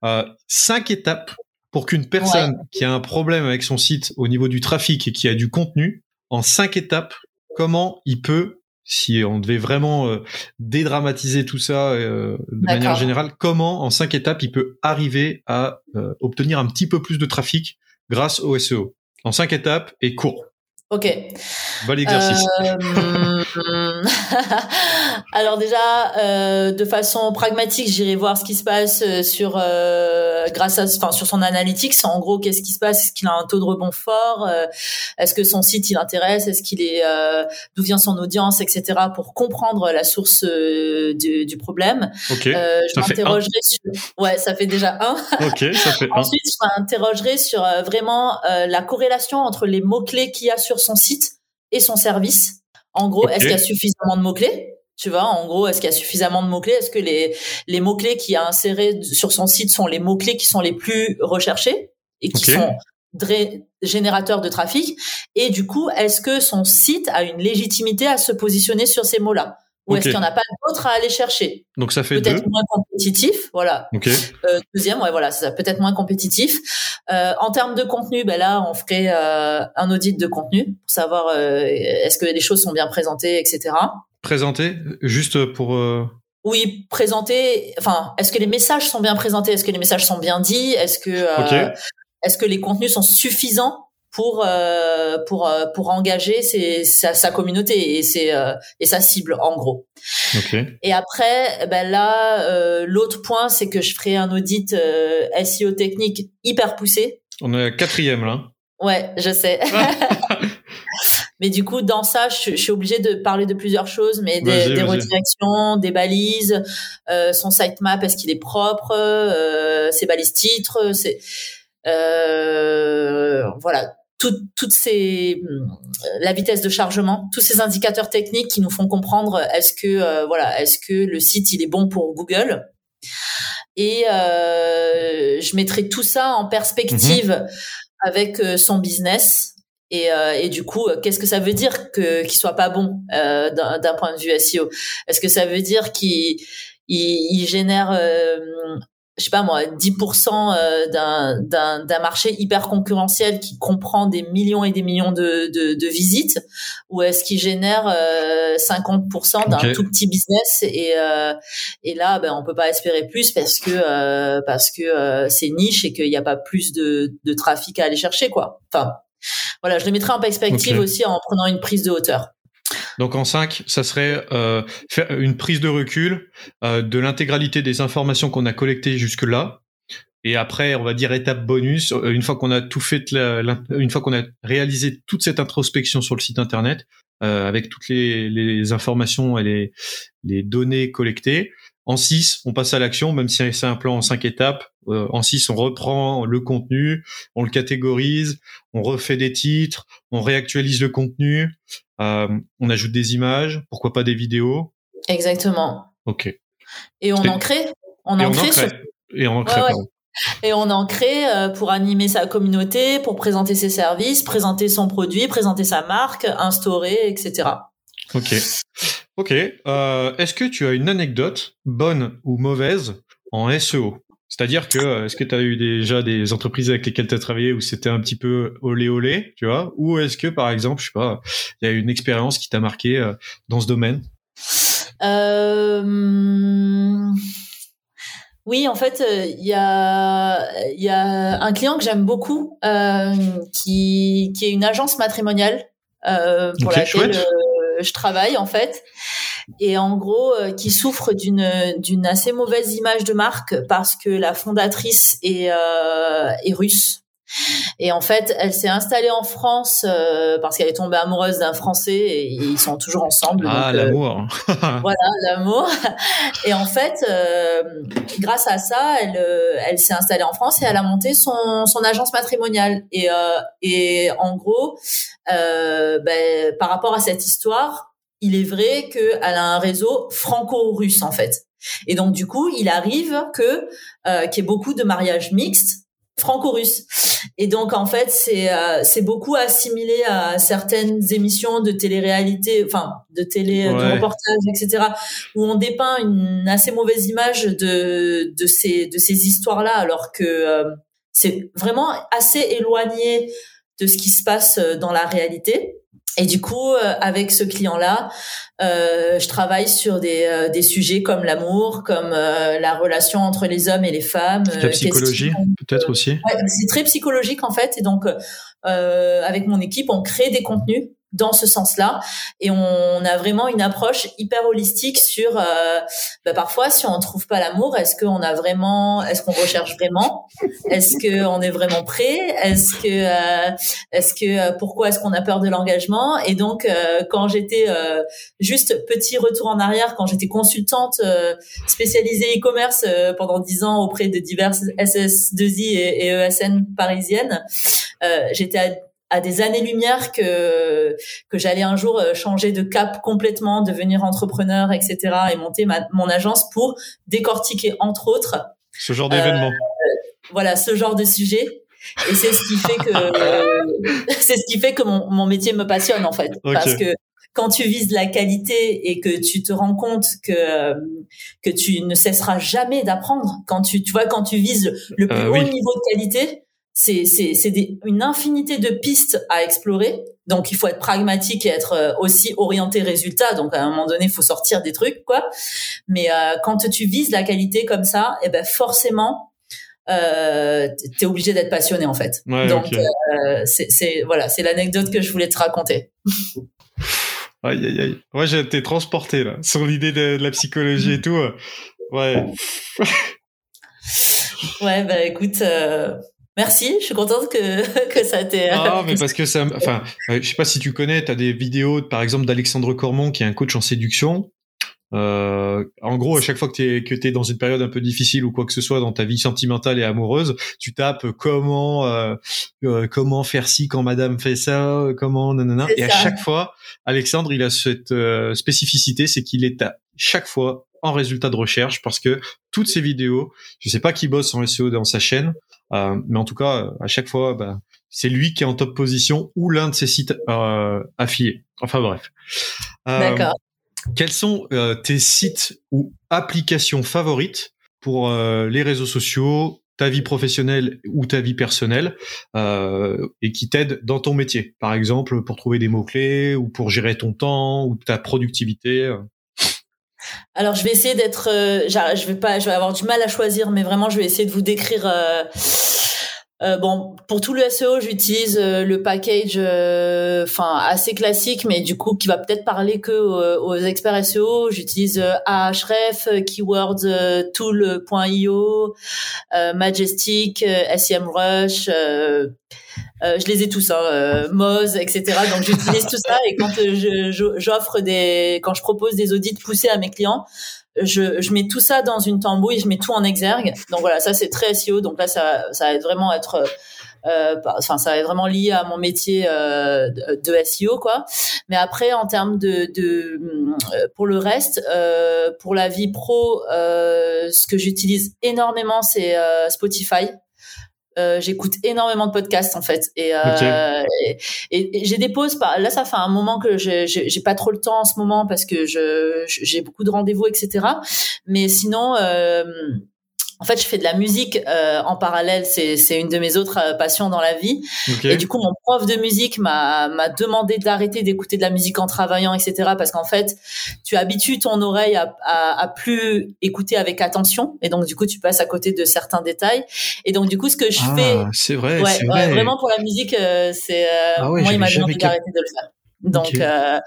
Euh, cinq étapes pour qu'une personne qui a un problème avec son site au niveau du trafic et qui a du contenu, en cinq étapes, comment il peut, si on devait vraiment euh, dédramatiser tout ça euh, de manière générale, comment en cinq étapes il peut arriver à euh, obtenir un petit peu plus de trafic grâce au SEO. En cinq étapes et court. Ok. Bon exercice. Euh, Alors déjà, euh, de façon pragmatique, j'irai voir ce qui se passe euh, sur euh, grâce à, enfin sur son analytics. En gros, qu'est-ce qui se passe? Est-ce qu'il a un taux de rebond fort? Euh, Est-ce que son site il intéresse? Est-ce qu'il est euh, d'où vient son audience, etc. Pour comprendre la source du, du problème. ok. Euh, je m'interrogerai sur. Ouais, ça fait déjà un. Ok, ça fait un. Ensuite, je m'interrogerai sur vraiment la corrélation entre les mots-clés qu'il y a sur son site et son service. En gros, est-ce qu'il y a suffisamment de mots-clés? Tu vois, en gros, est-ce qu'il y a suffisamment de mots-clés? Est-ce que les, les mots-clés qu'il a insérés sur son site sont les mots-clés qui sont les plus recherchés et qui sont générateurs de trafic? Et du coup, est-ce que son site a une légitimité à se positionner sur ces mots-là? Ou est-ce qu'il n'y en a pas d'autres à aller chercher? Donc ça fait. Peut-être moins compétitif, voilà. Euh, deuxième, ouais, voilà, ça, peut-être moins compétitif. Euh, en termes de contenu, ben là, on ferait euh, un audit de contenu pour savoir est-ce que les choses sont bien présentées, etc. Présenter, juste pour. Oui, présenter. Enfin, est-ce que les messages sont bien présentés? Est-ce que les messages sont bien dits? Est-ce que est-ce que les contenus sont suffisants? Pour euh, pour euh, pour engager ses, sa, sa communauté et ses euh, et sa cible en gros. Ok. Et après, ben là, euh, l'autre point, c'est que je ferai un audit euh, SEO technique hyper poussé. On est à quatrième là. Ouais, je sais. mais du coup, dans ça, je, je suis obligée de parler de plusieurs choses, mais des, des redirections, des balises, euh, son sitemap, est-ce qu'il est propre, euh, ses balises titres, c'est euh, voilà, tout- toutes ces la vitesse de chargement, tous ces indicateurs techniques qui nous font comprendre est-ce que euh, voilà, est-ce que le site il est bon pour Google? Et euh, je mettrai tout ça en perspective avec euh, son business. Et, euh, et du coup, euh, qu'est-ce que ça veut dire que qu'il soit pas bon euh, d'un d'un point de vue SEO Est-ce que ça veut dire qu'il il, il génère euh, je sais pas moi, 10% euh, d'un, d'un, d'un marché hyper concurrentiel qui comprend des millions et des millions de, de, de visites, ou est-ce qu'il génère euh, 50% d'un tout petit business et, euh, et là, ben, on peut pas espérer plus parce que euh, parce que euh, c'est niche et qu'il n'y a pas plus de, de trafic à aller chercher quoi. Enfin, voilà, je le mettrai en perspective aussi en prenant une prise de hauteur. Donc en 5, ça serait euh, faire une prise de recul euh, de l'intégralité des informations qu'on a collectées jusque-là. Et après, on va dire étape bonus, euh, une fois qu'on a tout fait, une fois qu'on a réalisé toute cette introspection sur le site internet, avec toutes les, informations et les données collectées, en 6, on passe à l'action, même si c'est un plan en 5 étapes. Euh, en 6, on reprend le contenu, on le catégorise, on refait des titres, on réactualise le contenu, euh, on ajoute des images, pourquoi pas des vidéos. Exactement. Ok. Et on en crée. On en crée. Et on en crée. Et on en crée euh, pour animer sa communauté, pour présenter ses services, présenter son produit, présenter sa marque, instaurer, etc. Ok. Ok. Euh, est-ce que tu as une anecdote, bonne ou mauvaise, en SEO c'est-à-dire que euh, est-ce que tu as eu déjà des entreprises avec lesquelles tu as travaillé où c'était un petit peu olé olé, tu vois? Ou est-ce que par exemple, je sais pas, il y a une expérience qui t'a marqué euh, dans ce domaine? Euh... Oui, en fait, il y a il y a un client que j'aime beaucoup euh, qui qui est une agence matrimoniale pour laquelle je travaille en fait et en gros euh, qui souffre d'une d'une assez mauvaise image de marque parce que la fondatrice est euh, est russe et en fait, elle s'est installée en France euh, parce qu'elle est tombée amoureuse d'un Français et, ils sont toujours ensemble. Ah, l'amour. voilà, l'amour. Et en fait, euh, grâce à ça, elle, elle s'est installée en France et elle a monté son, son agence matrimoniale. Et, et en gros, ben, par rapport à cette histoire, il est vrai qu'elle a un réseau franco-russe en fait. Et donc du coup, il arrive que euh, qu'il y ait beaucoup de mariages mixtes franco-russes. Et donc en fait, c'est euh, c'est beaucoup assimilé à certaines émissions de télé-réalité, enfin de télé de reportage, etc., où on dépeint une assez mauvaise image de de ces de ces histoires-là, alors que euh, c'est vraiment assez éloigné de ce qui se passe euh, dans la réalité. Et du coup, euh, avec ce client-là, euh, je travaille sur des, euh, des sujets comme l'amour, comme la relation entre les hommes et les femmes. La psychologie, peut-être aussi. Ouais, c'est très psychologique en fait. Et donc, avec mon équipe, on crée des contenus dans ce sens-là. Et on a vraiment une approche hyper holistique sur euh, bah parfois si on trouve pas l'amour est-ce qu'on a vraiment est-ce qu'on recherche vraiment? Est-ce que on est vraiment prêt? Est-ce que euh, est-ce que euh, pourquoi est-ce qu'on a peur de l'engagement? Et donc euh, quand j'étais juste petit retour en arrière quand j'étais consultante spécialisée e-commerce pendant dix ans auprès de diverses SS2I et, et ESN parisiennes j'étais à des années-lumière que que j'allais un jour euh, changer de cap complètement, devenir entrepreneur, etc. et monter ma, mon agence pour décortiquer entre autres ce genre d'événement. Euh, voilà, ce genre de sujet. Et c'est ce qui fait que c'est ce qui fait que mon, mon métier me passionne en fait, parce que quand tu vises la qualité et que tu te rends compte que que tu ne cesseras jamais d'apprendre, quand tu tu vois quand tu vises le plus euh, haut niveau de qualité, c'est c'est une infinité de pistes à explorer. Donc il faut être pragmatique et être euh, aussi orienté résultat. Donc à un moment donné, il faut sortir des trucs quoi. Mais euh, quand tu vises la qualité comme ça, et eh ben forcément euh, t'es obligé d'être passionné en fait. Donc euh, c'est voilà, c'est l'anecdote que je voulais te raconter. Aïe aïe aïe. Ouais, j'ai été transporté là sur l'idée de, la psychologie et tout. Ouais. ouais bah écoute. Euh, Merci, je suis contente que, que ça t'ait. Ah, mais parce que ça. Enfin, euh, je sais pas si tu connais, tu as des vidéos, par exemple, d'Alexandre Cormon, qui est un coach en séduction. Euh, en gros, à chaque fois que tu es, que es dans une période un peu difficile ou quoi que ce soit dans ta vie sentimentale et amoureuse, tu tapes comment euh, euh comment faire ci quand Madame fait ça, comment nanana. Et à chaque fois, Alexandre, il a cette euh, spécificité, c'est qu'il est à chaque fois en résultat de recherche parce que toutes ces vidéos, je sais pas qui bosse en SEO dans sa chaîne, euh, mais en tout cas, à chaque fois, bah, c'est lui qui est en top position ou l'un de ses sites euh, affiliés. Enfin bref. Euh, D'accord. Quels sont tes sites ou applications favorites pour les réseaux sociaux, ta vie professionnelle ou ta vie personnelle et qui t'aide dans ton métier? Par exemple, pour trouver des mots-clés ou pour gérer ton temps ou ta productivité. Alors, je vais essayer d'être. je vais pas. Je vais avoir du mal à choisir, mais vraiment, je vais essayer de vous décrire euh, bon, pour tout le SEO, j'utilise euh, le package, euh, enfin assez classique, mais du coup qui va peut-être parler que aux experts SEO. J'utilise Ahref, Keywords Tool.io, Majestic, SEMrush. je les ai tous, hein, Moz, etc. Donc j'utilise tout ça et quand j'offre des, quand je propose des audits poussés à mes clients, je, mets tout ça dans une tambouille, je mets tout en exergue. Donc voilà, ça c'est très SEO. Donc là, ça, va vraiment être, euh, enfin, ça va vraiment lié à mon métier euh, de SEO, quoi. Mais après, en termes de, euh, pour le reste, pour la vie pro, ce que j'utilise énormément, c'est Spotify. Euh, j'écoute énormément de podcasts en fait. Et, euh, et, j'ai des pauses là ça fait un moment que j'ai pas trop le temps en ce moment parce que je j'ai beaucoup de rendez-vous etc mais sinon euh, en fait, je fais de la musique euh, en parallèle. C'est, une de mes autres euh, passions dans la vie. Et du coup, mon prof de musique m'a, m'a demandé d'arrêter d'écouter de la musique en travaillant, etc. Parce qu'en fait, tu habitues ton oreille à, à, à, plus écouter avec attention. Et donc, du coup, tu passes à côté de certains détails. Et donc, du coup, ce que je ah, fais... C'est vrai, c'est vrai. vraiment, pour la musique, euh, c'est... Euh, ah moi, il m'a demandé d'arrêter de le faire. Donc, euh,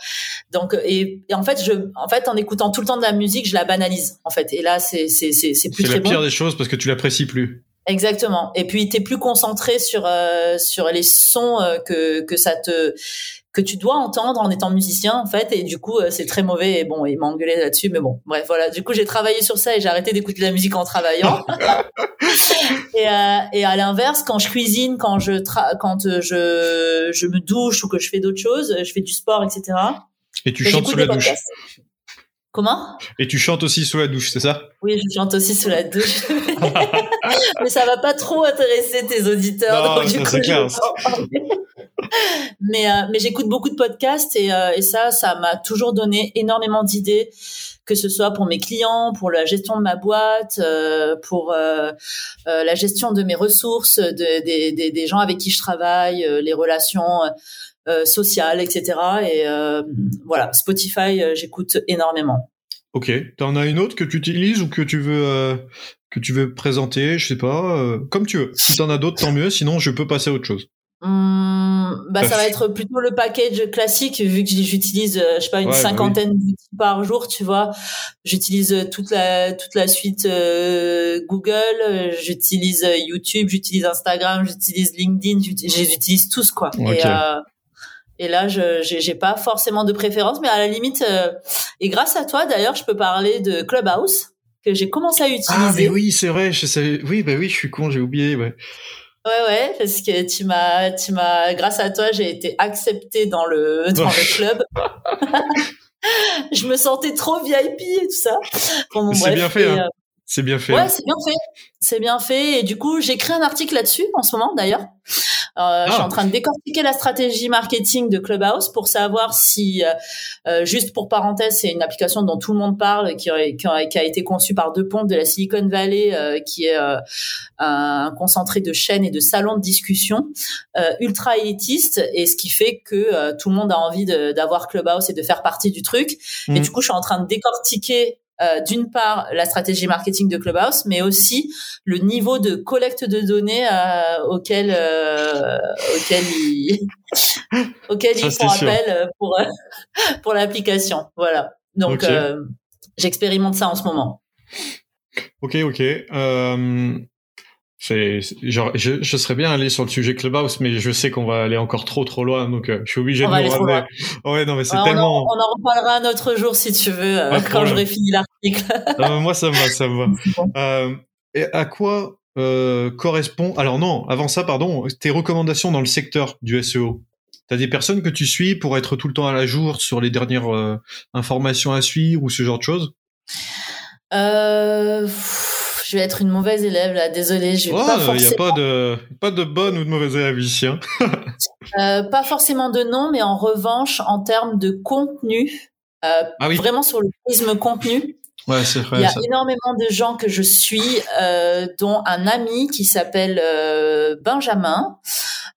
donc et, en fait, je, en fait, en écoutant tout le temps de la musique, je la banalise. En fait, et là, c'est c'est c'est c'est plus C'est la pire des choses parce que tu l'apprécies plus. Exactement. Et puis, tu es plus concentré sur euh, sur les sons euh, que que ça te que tu dois entendre en étant musicien en fait et du coup euh, c'est très mauvais et bon il m'a engueulé là-dessus mais bon bref voilà. Du coup j'ai travaillé sur ça et j'ai arrêté d'écouter de la musique en travaillant. Et, euh, et à l'inverse quand je cuisine quand je tra quand euh, je je me douche ou que je fais d'autres choses je fais du sport etc et tu chantes sous la douche. Comment? Et tu chantes aussi sous la douche, c'est ça? Oui, je chante aussi sous la douche. mais ça va pas trop intéresser tes auditeurs. Non, donc, clair. Mais euh, mais j'écoute beaucoup de podcasts et, euh, et ça, ça m'a toujours donné énormément d'idées, que ce soit pour mes clients, pour la gestion de ma boîte, euh, pour la gestion de mes ressources, de, des, des, des gens avec qui je travaille, les relations sociales, etc. Et euh, voilà, Spotify, j'écoute énormément. Ok. T'en as une autre que tu utilises ou que tu veux que tu veux présenter, je sais pas, comme tu veux. Si t'en as d'autres, tant mieux. Sinon, je peux passer à autre chose. Hum, bah, ça va être plutôt le package classique vu que j'utilise je sais pas une bah cinquantaine d'outils par jour tu vois j'utilise toute la toute la suite Google j'utilise YouTube j'utilise Instagram j'utilise LinkedIn j'utilise tous quoi et, et là, je j'ai pas forcément de préférence, mais à la limite, euh, et grâce à toi d'ailleurs, je peux parler de Clubhouse que j'ai commencé à utiliser. Ah mais oui, c'est vrai, je savais. Oui, bah oui, je suis con, j'ai oublié. Ouais. Ouais, ouais, parce que tu m'as, tu m'as, grâce à toi, j'ai été acceptée dans le dans le club. je me sentais trop VIP et tout ça. Bon, c'est bien fait. Hein. Euh, c'est bien fait. Ouais, c'est bien fait. C'est bien fait. Et du coup, j'écris un article là-dessus en ce moment, d'ailleurs. Euh, Je suis ah. en train de décortiquer la stratégie marketing de Clubhouse pour savoir si, euh, euh, juste pour parenthèse, c'est une application dont tout le monde parle, qui, qui, a, qui a été conçue par deux pontes de la Silicon Valley, euh, qui est euh, un concentré de chaînes et de salons de discussion ultra élitiste, et ce qui fait que tout le monde a envie d'avoir Clubhouse et de faire partie du truc. Et mm. du coup, je suis en train de décortiquer euh, d'une part la stratégie marketing de Clubhouse, mais aussi le niveau de collecte de données euh, auquel euh, auquel ils auquel ils font appel pour pour l'application. Voilà. Donc j'expérimente ça en ce moment. Ok, ok. C'est, genre, je, je serais bien allé sur le sujet Clubhouse, mais je sais qu'on va aller encore trop trop loin, donc euh, je suis obligé de me ramener. Ouais, non, mais c'est tellement. On en, on en, reparlera un autre jour si tu veux, euh, quand j'aurai fini l'article. moi, ça me va, ça me va. Euh, et à quoi euh, correspond Alors non, avant ça, pardon, tes recommandations dans le secteur du SEO. T'as des personnes que tu suis pour être tout le temps à la jour sur les dernières euh, informations à suivre ou ce genre de choses? Je vais être une mauvaise élève là, désolée. Je vais pas Il n'y a pas de, pas de bonne ou de mauvaise élève ici. Hein. pas forcément de nom, mais en revanche, en termes de contenu, euh, ah oui. vraiment sur le prisme contenu, Ouais, c'est vrai. Il y a ça. énormément de gens que je suis, euh, dont un ami qui s'appelle euh, Benjamin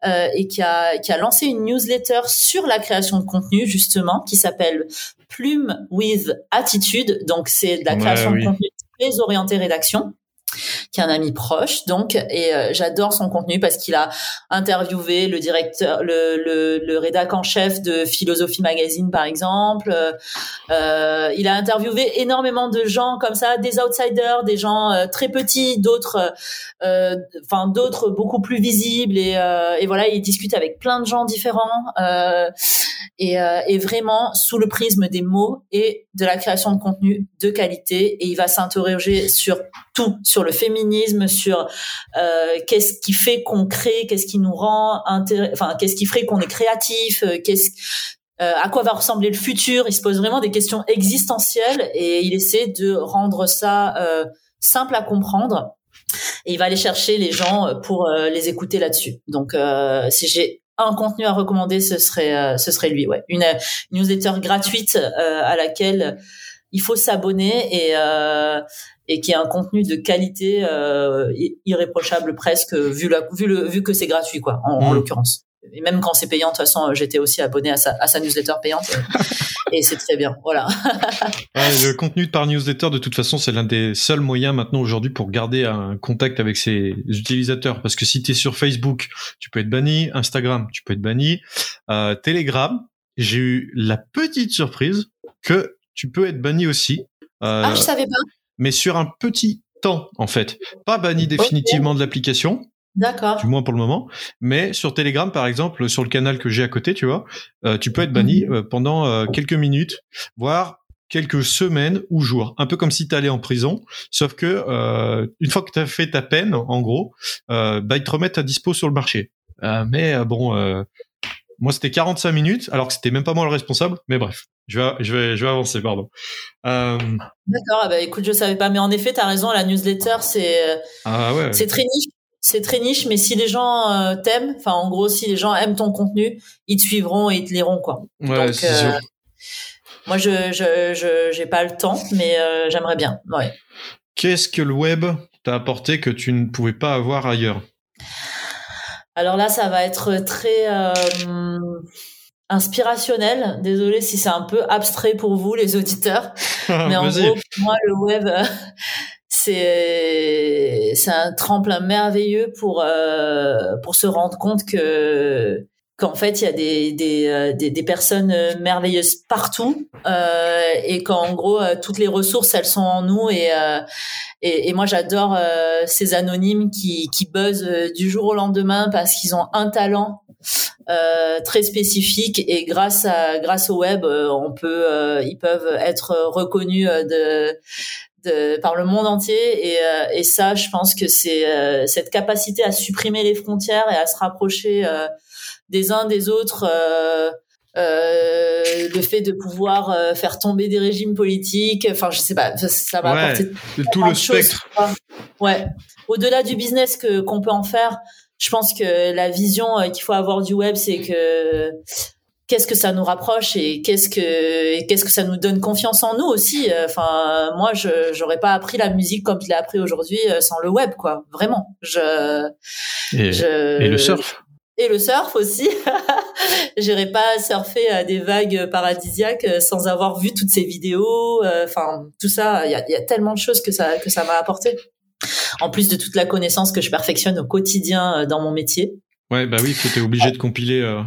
euh, et qui a, qui a lancé une newsletter sur la création de contenu justement, qui s'appelle Plume with Attitude. Donc c'est de la Ouais, création oui. de contenu très orientée rédaction qui est un ami proche donc et euh, j'adore son contenu parce qu'il a interviewé le directeur le le, le rédac en chef de Philosophie Magazine par exemple. Euh, euh, il a interviewé énormément de gens comme ça des outsiders des gens très petits d'autres enfin d'autres beaucoup plus visibles et, et voilà il discute avec plein de gens différents et, et vraiment sous le prisme des mots et de la création de contenu de qualité et il va s'interroger sur tout sur le féminisme sur euh, qu'est-ce qui fait qu'on crée qu'est-ce qui nous rend enfin qu'est-ce qui ferait qu'on est créatif euh, qu'est-ce euh, à quoi va ressembler le futur. Il se pose vraiment des questions existentielles et il essaie de rendre ça simple à comprendre. Et il va aller chercher les gens pour les écouter là-dessus. Donc si j'ai un contenu à recommander ce serait ce serait lui ouais. Une, newsletter gratuite à laquelle il faut s'abonner et euh, et qui est un contenu de qualité euh, irréprochable presque vu la, vu le vu que c'est gratuit quoi en, en Mm. l'occurrence et même quand c'est payant de toute façon j'étais aussi abonné à sa, à sa newsletter payante et, et c'est très bien voilà Ouais, le contenu par newsletter, de toute façon, c'est l'un des seuls moyens maintenant aujourd'hui pour garder un contact avec ses utilisateurs. Parce que si tu es sur Facebook, tu peux être banni. Instagram, tu peux être banni. Euh, Telegram, j'ai eu la petite surprise que tu peux être banni aussi. Euh, ah je savais pas mais sur un petit temps, en fait. Pas banni définitivement de l'application, d'accord du moins pour le moment. Mais sur Telegram, par exemple, sur le canal que j'ai à côté, tu vois, euh, tu peux être banni euh, pendant quelques minutes, voire quelques semaines ou jours. Un peu comme si tu allais en prison, sauf que une fois que tu as fait ta peine, en gros, bah, ils te remettent à dispo sur le marché. Euh, mais euh, bon, euh, moi c'était 45 minutes, alors que c'était même pas moi le responsable. Mais bref, je vais, je vais, je vais avancer, pardon. Euh, d'accord ah bah écoute je savais pas mais en effet t'as raison la newsletter c'est euh, ah ouais. c'est très niche c'est très niche mais si les gens euh, t'aiment enfin en gros si les gens aiment ton contenu ils te suivront et ils te liront quoi Ouais, Donc, euh, sûr. moi je je j'ai pas le temps mais j'aimerais bien ouais Qu'est-ce que le web t'a apporté que tu ne pouvais pas avoir ailleurs? Alors là, ça va être très euh, inspirationnel. Désolée si c'est un peu abstrait pour vous, les auditeurs. Mais en gros, pour moi, le web, euh, c'est c'est un tremplin merveilleux pour euh, pour se rendre compte que qu'en fait il y a des des, euh, des des personnes euh, merveilleuses partout euh, et qu'en gros euh, toutes les ressources elles sont en nous et euh, et, et moi j'adore euh, ces anonymes qui qui buzzent du jour au lendemain parce qu'ils ont un talent très spécifique et grâce à grâce au web on peut ils peuvent être reconnus de de, par le monde entier et, euh, et ça je pense que c'est euh, cette capacité à supprimer les frontières et à se rapprocher euh, des uns des autres euh, euh, le fait de pouvoir euh, faire tomber des régimes politiques enfin je sais pas ça- m'a Ouais, apporté tout le choses, spectre. ouais. Au-delà du business que qu'on peut en faire je pense que la vision euh, qu'il faut avoir du web c'est que qu'est-ce que ça nous rapproche et qu'est-ce que qu'est-ce que ça nous donne confiance en nous aussi. Enfin moi je j'aurais pas appris la musique comme je l'ai appris aujourd'hui sans le web quoi. Vraiment. Je, Et, je et le surf. Et le surf aussi j'irais pas surfer à des vagues paradisiaques euh, sans avoir vu toutes ces vidéos euh, enfin tout ça il y a, il y a tellement de choses que ça que ça m'a apporté en plus de toute la connaissance que je perfectionne au quotidien euh, dans mon métier Ouais, bah oui, que t'es obligé de compiler euh,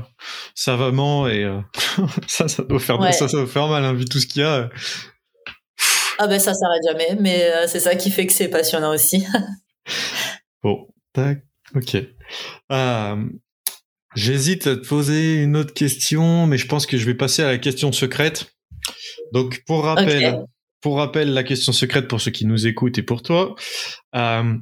savamment et euh, ça, ça doit faire Ouais. ça, ça doit faire mal, hein, vu tout ce qu'il y a. ah ben ça s'arrête jamais mais euh, c'est ça qui fait que c'est passionnant aussi Bon, tac, ok. Euh, J'hésite à te poser une autre question, mais je pense que je vais passer à la question secrète. Donc, pour rappel, pour rappel, la question secrète pour ceux qui nous écoutent et pour toi, euh,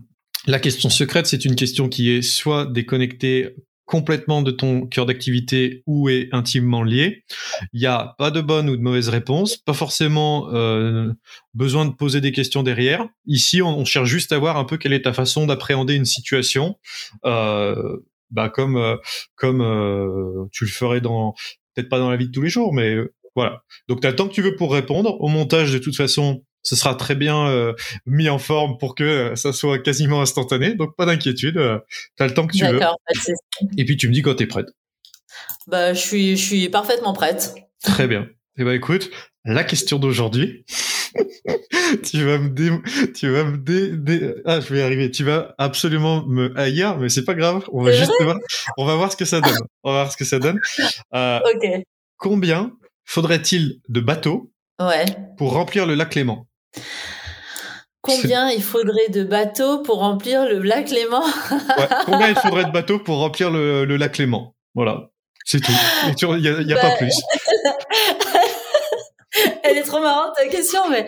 la question secrète, c'est une question qui est soit déconnectée complètement de ton cœur d'activité ou est intimement liée. Il n'y a pas de bonne ou de mauvaise réponse, pas forcément euh, besoin de poser des questions derrière. Ici, on, on cherche juste à voir un peu quelle est ta façon d'appréhender une situation, euh, bah comme euh, comme euh, tu le ferais dans peut-être pas dans la vie de tous les jours, mais euh, voilà. Donc tu as le temps que tu veux pour répondre. Au montage, de toute façon, ce sera très bien euh, mis en forme pour que euh, ça soit quasiment instantané. Donc pas d'inquiétude, euh, tu as le temps que tu veux. Et puis tu me dis quand tu es prête. Bah, je suis, je suis parfaitement prête. Très bien. Et eh ben écoute, la question d'aujourd'hui, tu vas me dé... tu vas me dé... ah je vais y arriver, tu vas absolument me haïr, mais c'est pas grave, on va juste voir, on va voir ce que ça donne, on va voir ce que ça donne. Euh. Combien faudrait-il de bateaux ouais. pour remplir le lac Léman? Combien il faudrait de bateaux pour remplir le lac Léman? Ouais. Combien il faudrait de bateaux pour remplir le, le lac Léman? Voilà. C'est tout. Il n'y a, y a pas bah, plus. Elle est trop marrante ta question, mais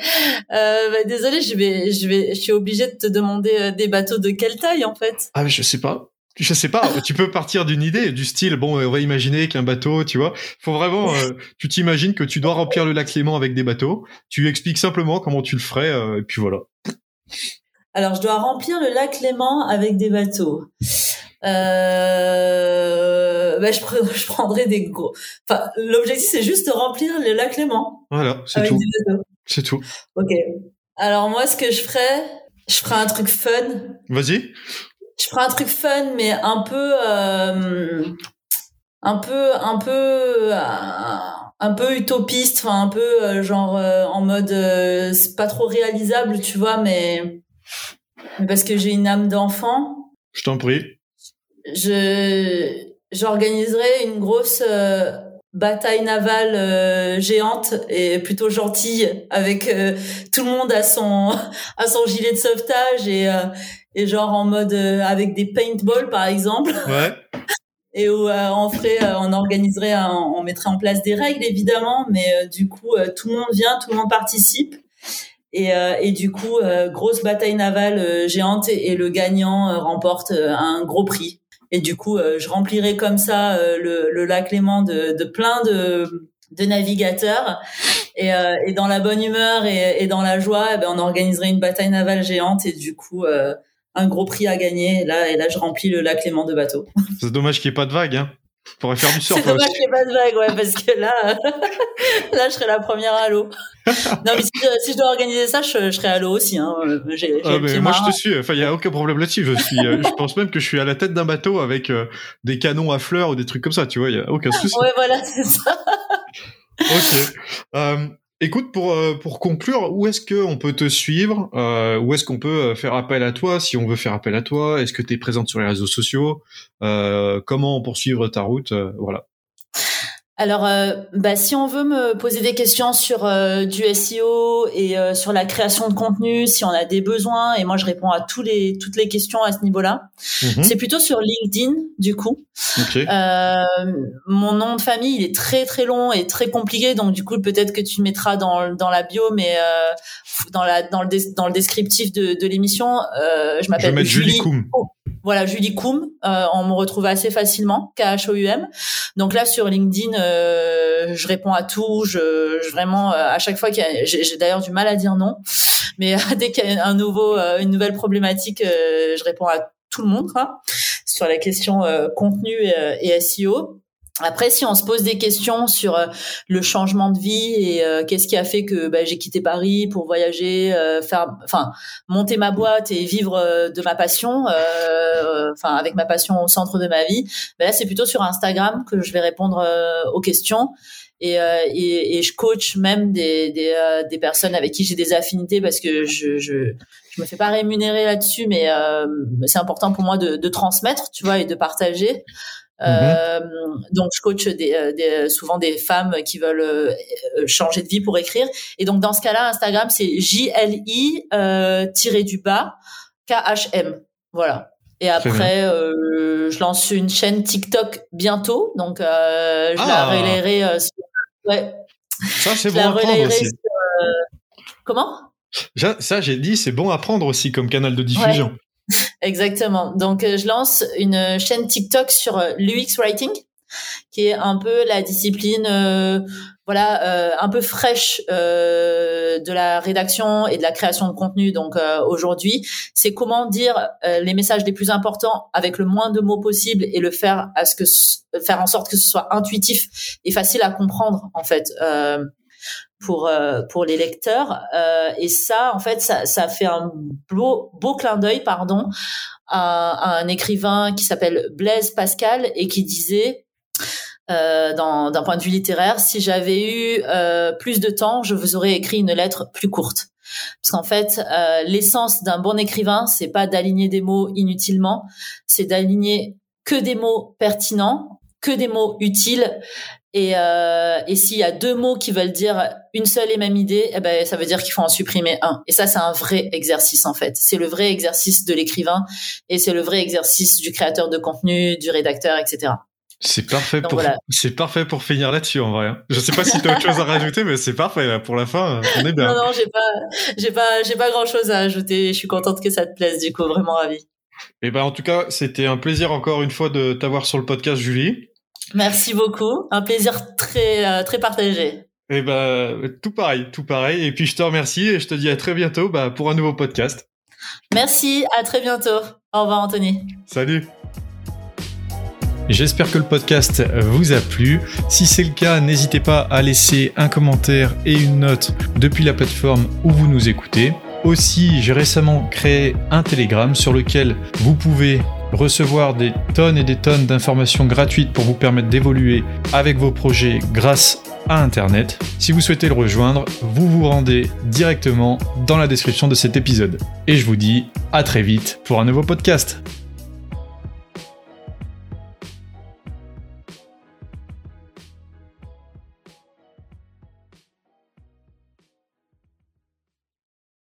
euh, bah, désolé, je vais, je vais, je suis obligée de te demander euh, des bateaux de quelle taille en fait? Ah mais je sais pas. Je sais pas. tu peux partir d'une idée, du style. Bon, on va imaginer qu'un bateau, tu vois. Faut vraiment. Euh, tu t'imagines que tu dois remplir le lac Léman avec des bateaux. Tu expliques simplement comment tu le ferais, euh, et puis voilà. Alors, je dois remplir le lac Léman avec des bateaux. Euh, bah, je, je prendrai des gros. Enfin, l'objectif c'est juste de remplir le lac Léman. Voilà, c'est tout. C'est tout. Ok. Alors moi, ce que je ferais, je ferais un truc fun. Vas-y. Je ferais un truc fun, mais un peu, euh, un peu, un peu, euh, un peu utopiste, enfin un peu euh, genre euh, en mode, c'est pas trop réalisable, tu vois, mais, mais parce que j'ai une âme d'enfant. Je t'en prie je j'organiserai une grosse euh, bataille navale euh, géante et plutôt gentille avec euh, tout le monde à son à son gilet de sauvetage et et genre en mode avec des paintballs par exemple. Ouais. et où on ferait on organiserait on mettrait en place des règles évidemment mais du coup tout le monde vient tout le monde participe et, et du coup grosse bataille navale géante et, le gagnant remporte un gros prix et du coup, euh, je remplirai comme ça euh, le, lac Léman de, plein de, navigateurs. Et, euh, et, dans la bonne humeur et, dans la joie, eh ben, on organiserait une bataille navale géante et du coup, un gros prix à gagner. Et là, et je remplis le lac Léman de bateaux. C'est dommage qu'il n'y ait pas de vagues. Hein. Pourrait faire du surf. C'est dommage qu'il n'y ait pas de vagues, ouais, parce que là, là, je serais la première à l'eau. non, mais si, je dois organiser ça, je, serais à l'eau aussi. Hein. Ah, mais moi, je te suis. Enfin, il y a aucun problème là-dessus. Je suis, euh, je pense même que je suis à la tête d'un bateau avec euh, des canons à fleurs ou des trucs comme ça. Tu vois, il y a aucun souci. ouais, voilà, c'est ça. ok. Euh, Écoute, pour, euh, pour conclure, où est-ce qu'on peut te suivre euh, Où est-ce qu'on peut euh, faire appel à toi si on veut faire appel à toi? Est-ce que tu es présente sur les réseaux sociaux? Euh, Comment poursuivre ta route? Voilà. Alors, euh, bah, si on veut me poser des questions sur euh, du SEO et euh, sur la création de contenu, si on a des besoins, et moi je réponds à tous les toutes les questions à ce niveau-là, mhm. c'est plutôt sur LinkedIn du coup. mon nom de famille il est très très long et très compliqué, donc du coup peut-être que tu mettras dans dans la bio, mais dans la dans le dans le descriptif de, de l'émission, je m'appelle Julie. Julie voilà, Julie Koum, euh, on me retrouve assez facilement, K-H-O-U-M. Donc là, sur LinkedIn, euh, je réponds à tout. Je, je vraiment, euh, à chaque fois j'ai, d'ailleurs du mal à dire non, mais dès qu'il y a un nouveau, une nouvelle problématique, je réponds à tout le monde, sur la question contenu et, et SEO. Après, si on se pose des questions sur euh, le changement de vie et euh, qu'est-ce qui a fait que bah, j'ai quitté Paris pour voyager, euh, faire, enfin, monter ma boîte et vivre de ma passion, enfin, avec ma passion au centre de ma vie, bah, là, c'est plutôt sur Instagram que je vais répondre aux questions. Et, et, et, je coach même des, des, des personnes avec qui j'ai des affinités parce que je, je, je me fais pas rémunérer là-dessus, mais c'est important pour moi de, de transmettre, tu vois, et de partager. Euh, donc, je coach des, euh, des, souvent des femmes qui veulent euh, changer de vie pour écrire. Et donc, dans ce cas-là, Instagram, c'est J-L-I tiré du bas K-H-M. Voilà. Et après, euh, je lance une chaîne TikTok bientôt. Donc, euh, je la ah. relayerai sur... Ouais. Ça, c'est bon à prendre aussi. Sur, Comment? Ça, j'ai dit, c'est bon à prendre aussi comme canal de diffusion. Exactement. Donc, euh, je lance une chaîne TikTok sur euh, l'UX Writing, qui est un peu la discipline, euh, voilà, un peu fraîche de la rédaction et de la création de contenu. Donc, aujourd'hui, c'est comment dire les messages les plus importants avec le moins de mots possible et le faire à ce que faire en sorte que ce soit intuitif et facile à comprendre, en fait. Pour pour les lecteurs et ça en fait ça, ça fait un beau beau clin d'œil pardon à, un écrivain qui s'appelle Blaise Pascal et qui disait euh, d'un point de vue littéraire, si j'avais eu euh, plus de temps, je vous aurais écrit une lettre plus courte. Parce qu'en fait, euh, l'essence d'un bon écrivain, c'est pas d'aligner des mots inutilement, c'est d'aligner que des mots pertinents, que des mots utiles. Et, euh, et s'il y a deux mots qui veulent dire une seule et même idée, eh ben, ça veut dire qu'il faut en supprimer un. Et ça, c'est un vrai exercice, en fait. C'est le vrai exercice de l'écrivain et c'est le vrai exercice du créateur de contenu, du rédacteur, etc. C'est parfait pour c'est parfait pour finir là-dessus en vrai. Hein. Je sais pas si tu as autre chose à rajouter mais c'est parfait pour la fin, on est bien. Non non, j'ai pas j'ai pas j'ai pas grand-chose à ajouter, je suis contente que ça te plaise du coup, vraiment ravi. Et eh ben en tout cas, c'était un plaisir encore une fois de t'avoir sur le podcast Julie. Merci beaucoup, un plaisir très euh, très partagé. Et eh ben tout pareil, tout pareil et puis je te remercie et je te dis à très bientôt bah, pour un nouveau podcast. Merci, à très bientôt. Au revoir Anthony. Salut. J'espère que le podcast vous a plu. Si c'est le cas, n'hésitez pas à laisser un commentaire et une note depuis la plateforme où vous nous écoutez. Aussi, j'ai récemment créé un Telegram sur lequel vous pouvez recevoir des tonnes et des tonnes d'informations gratuites pour vous permettre d'évoluer avec vos projets grâce à Internet. Si vous souhaitez le rejoindre, vous vous rendez directement dans la description de cet épisode. Et je vous dis à très vite pour un nouveau podcast.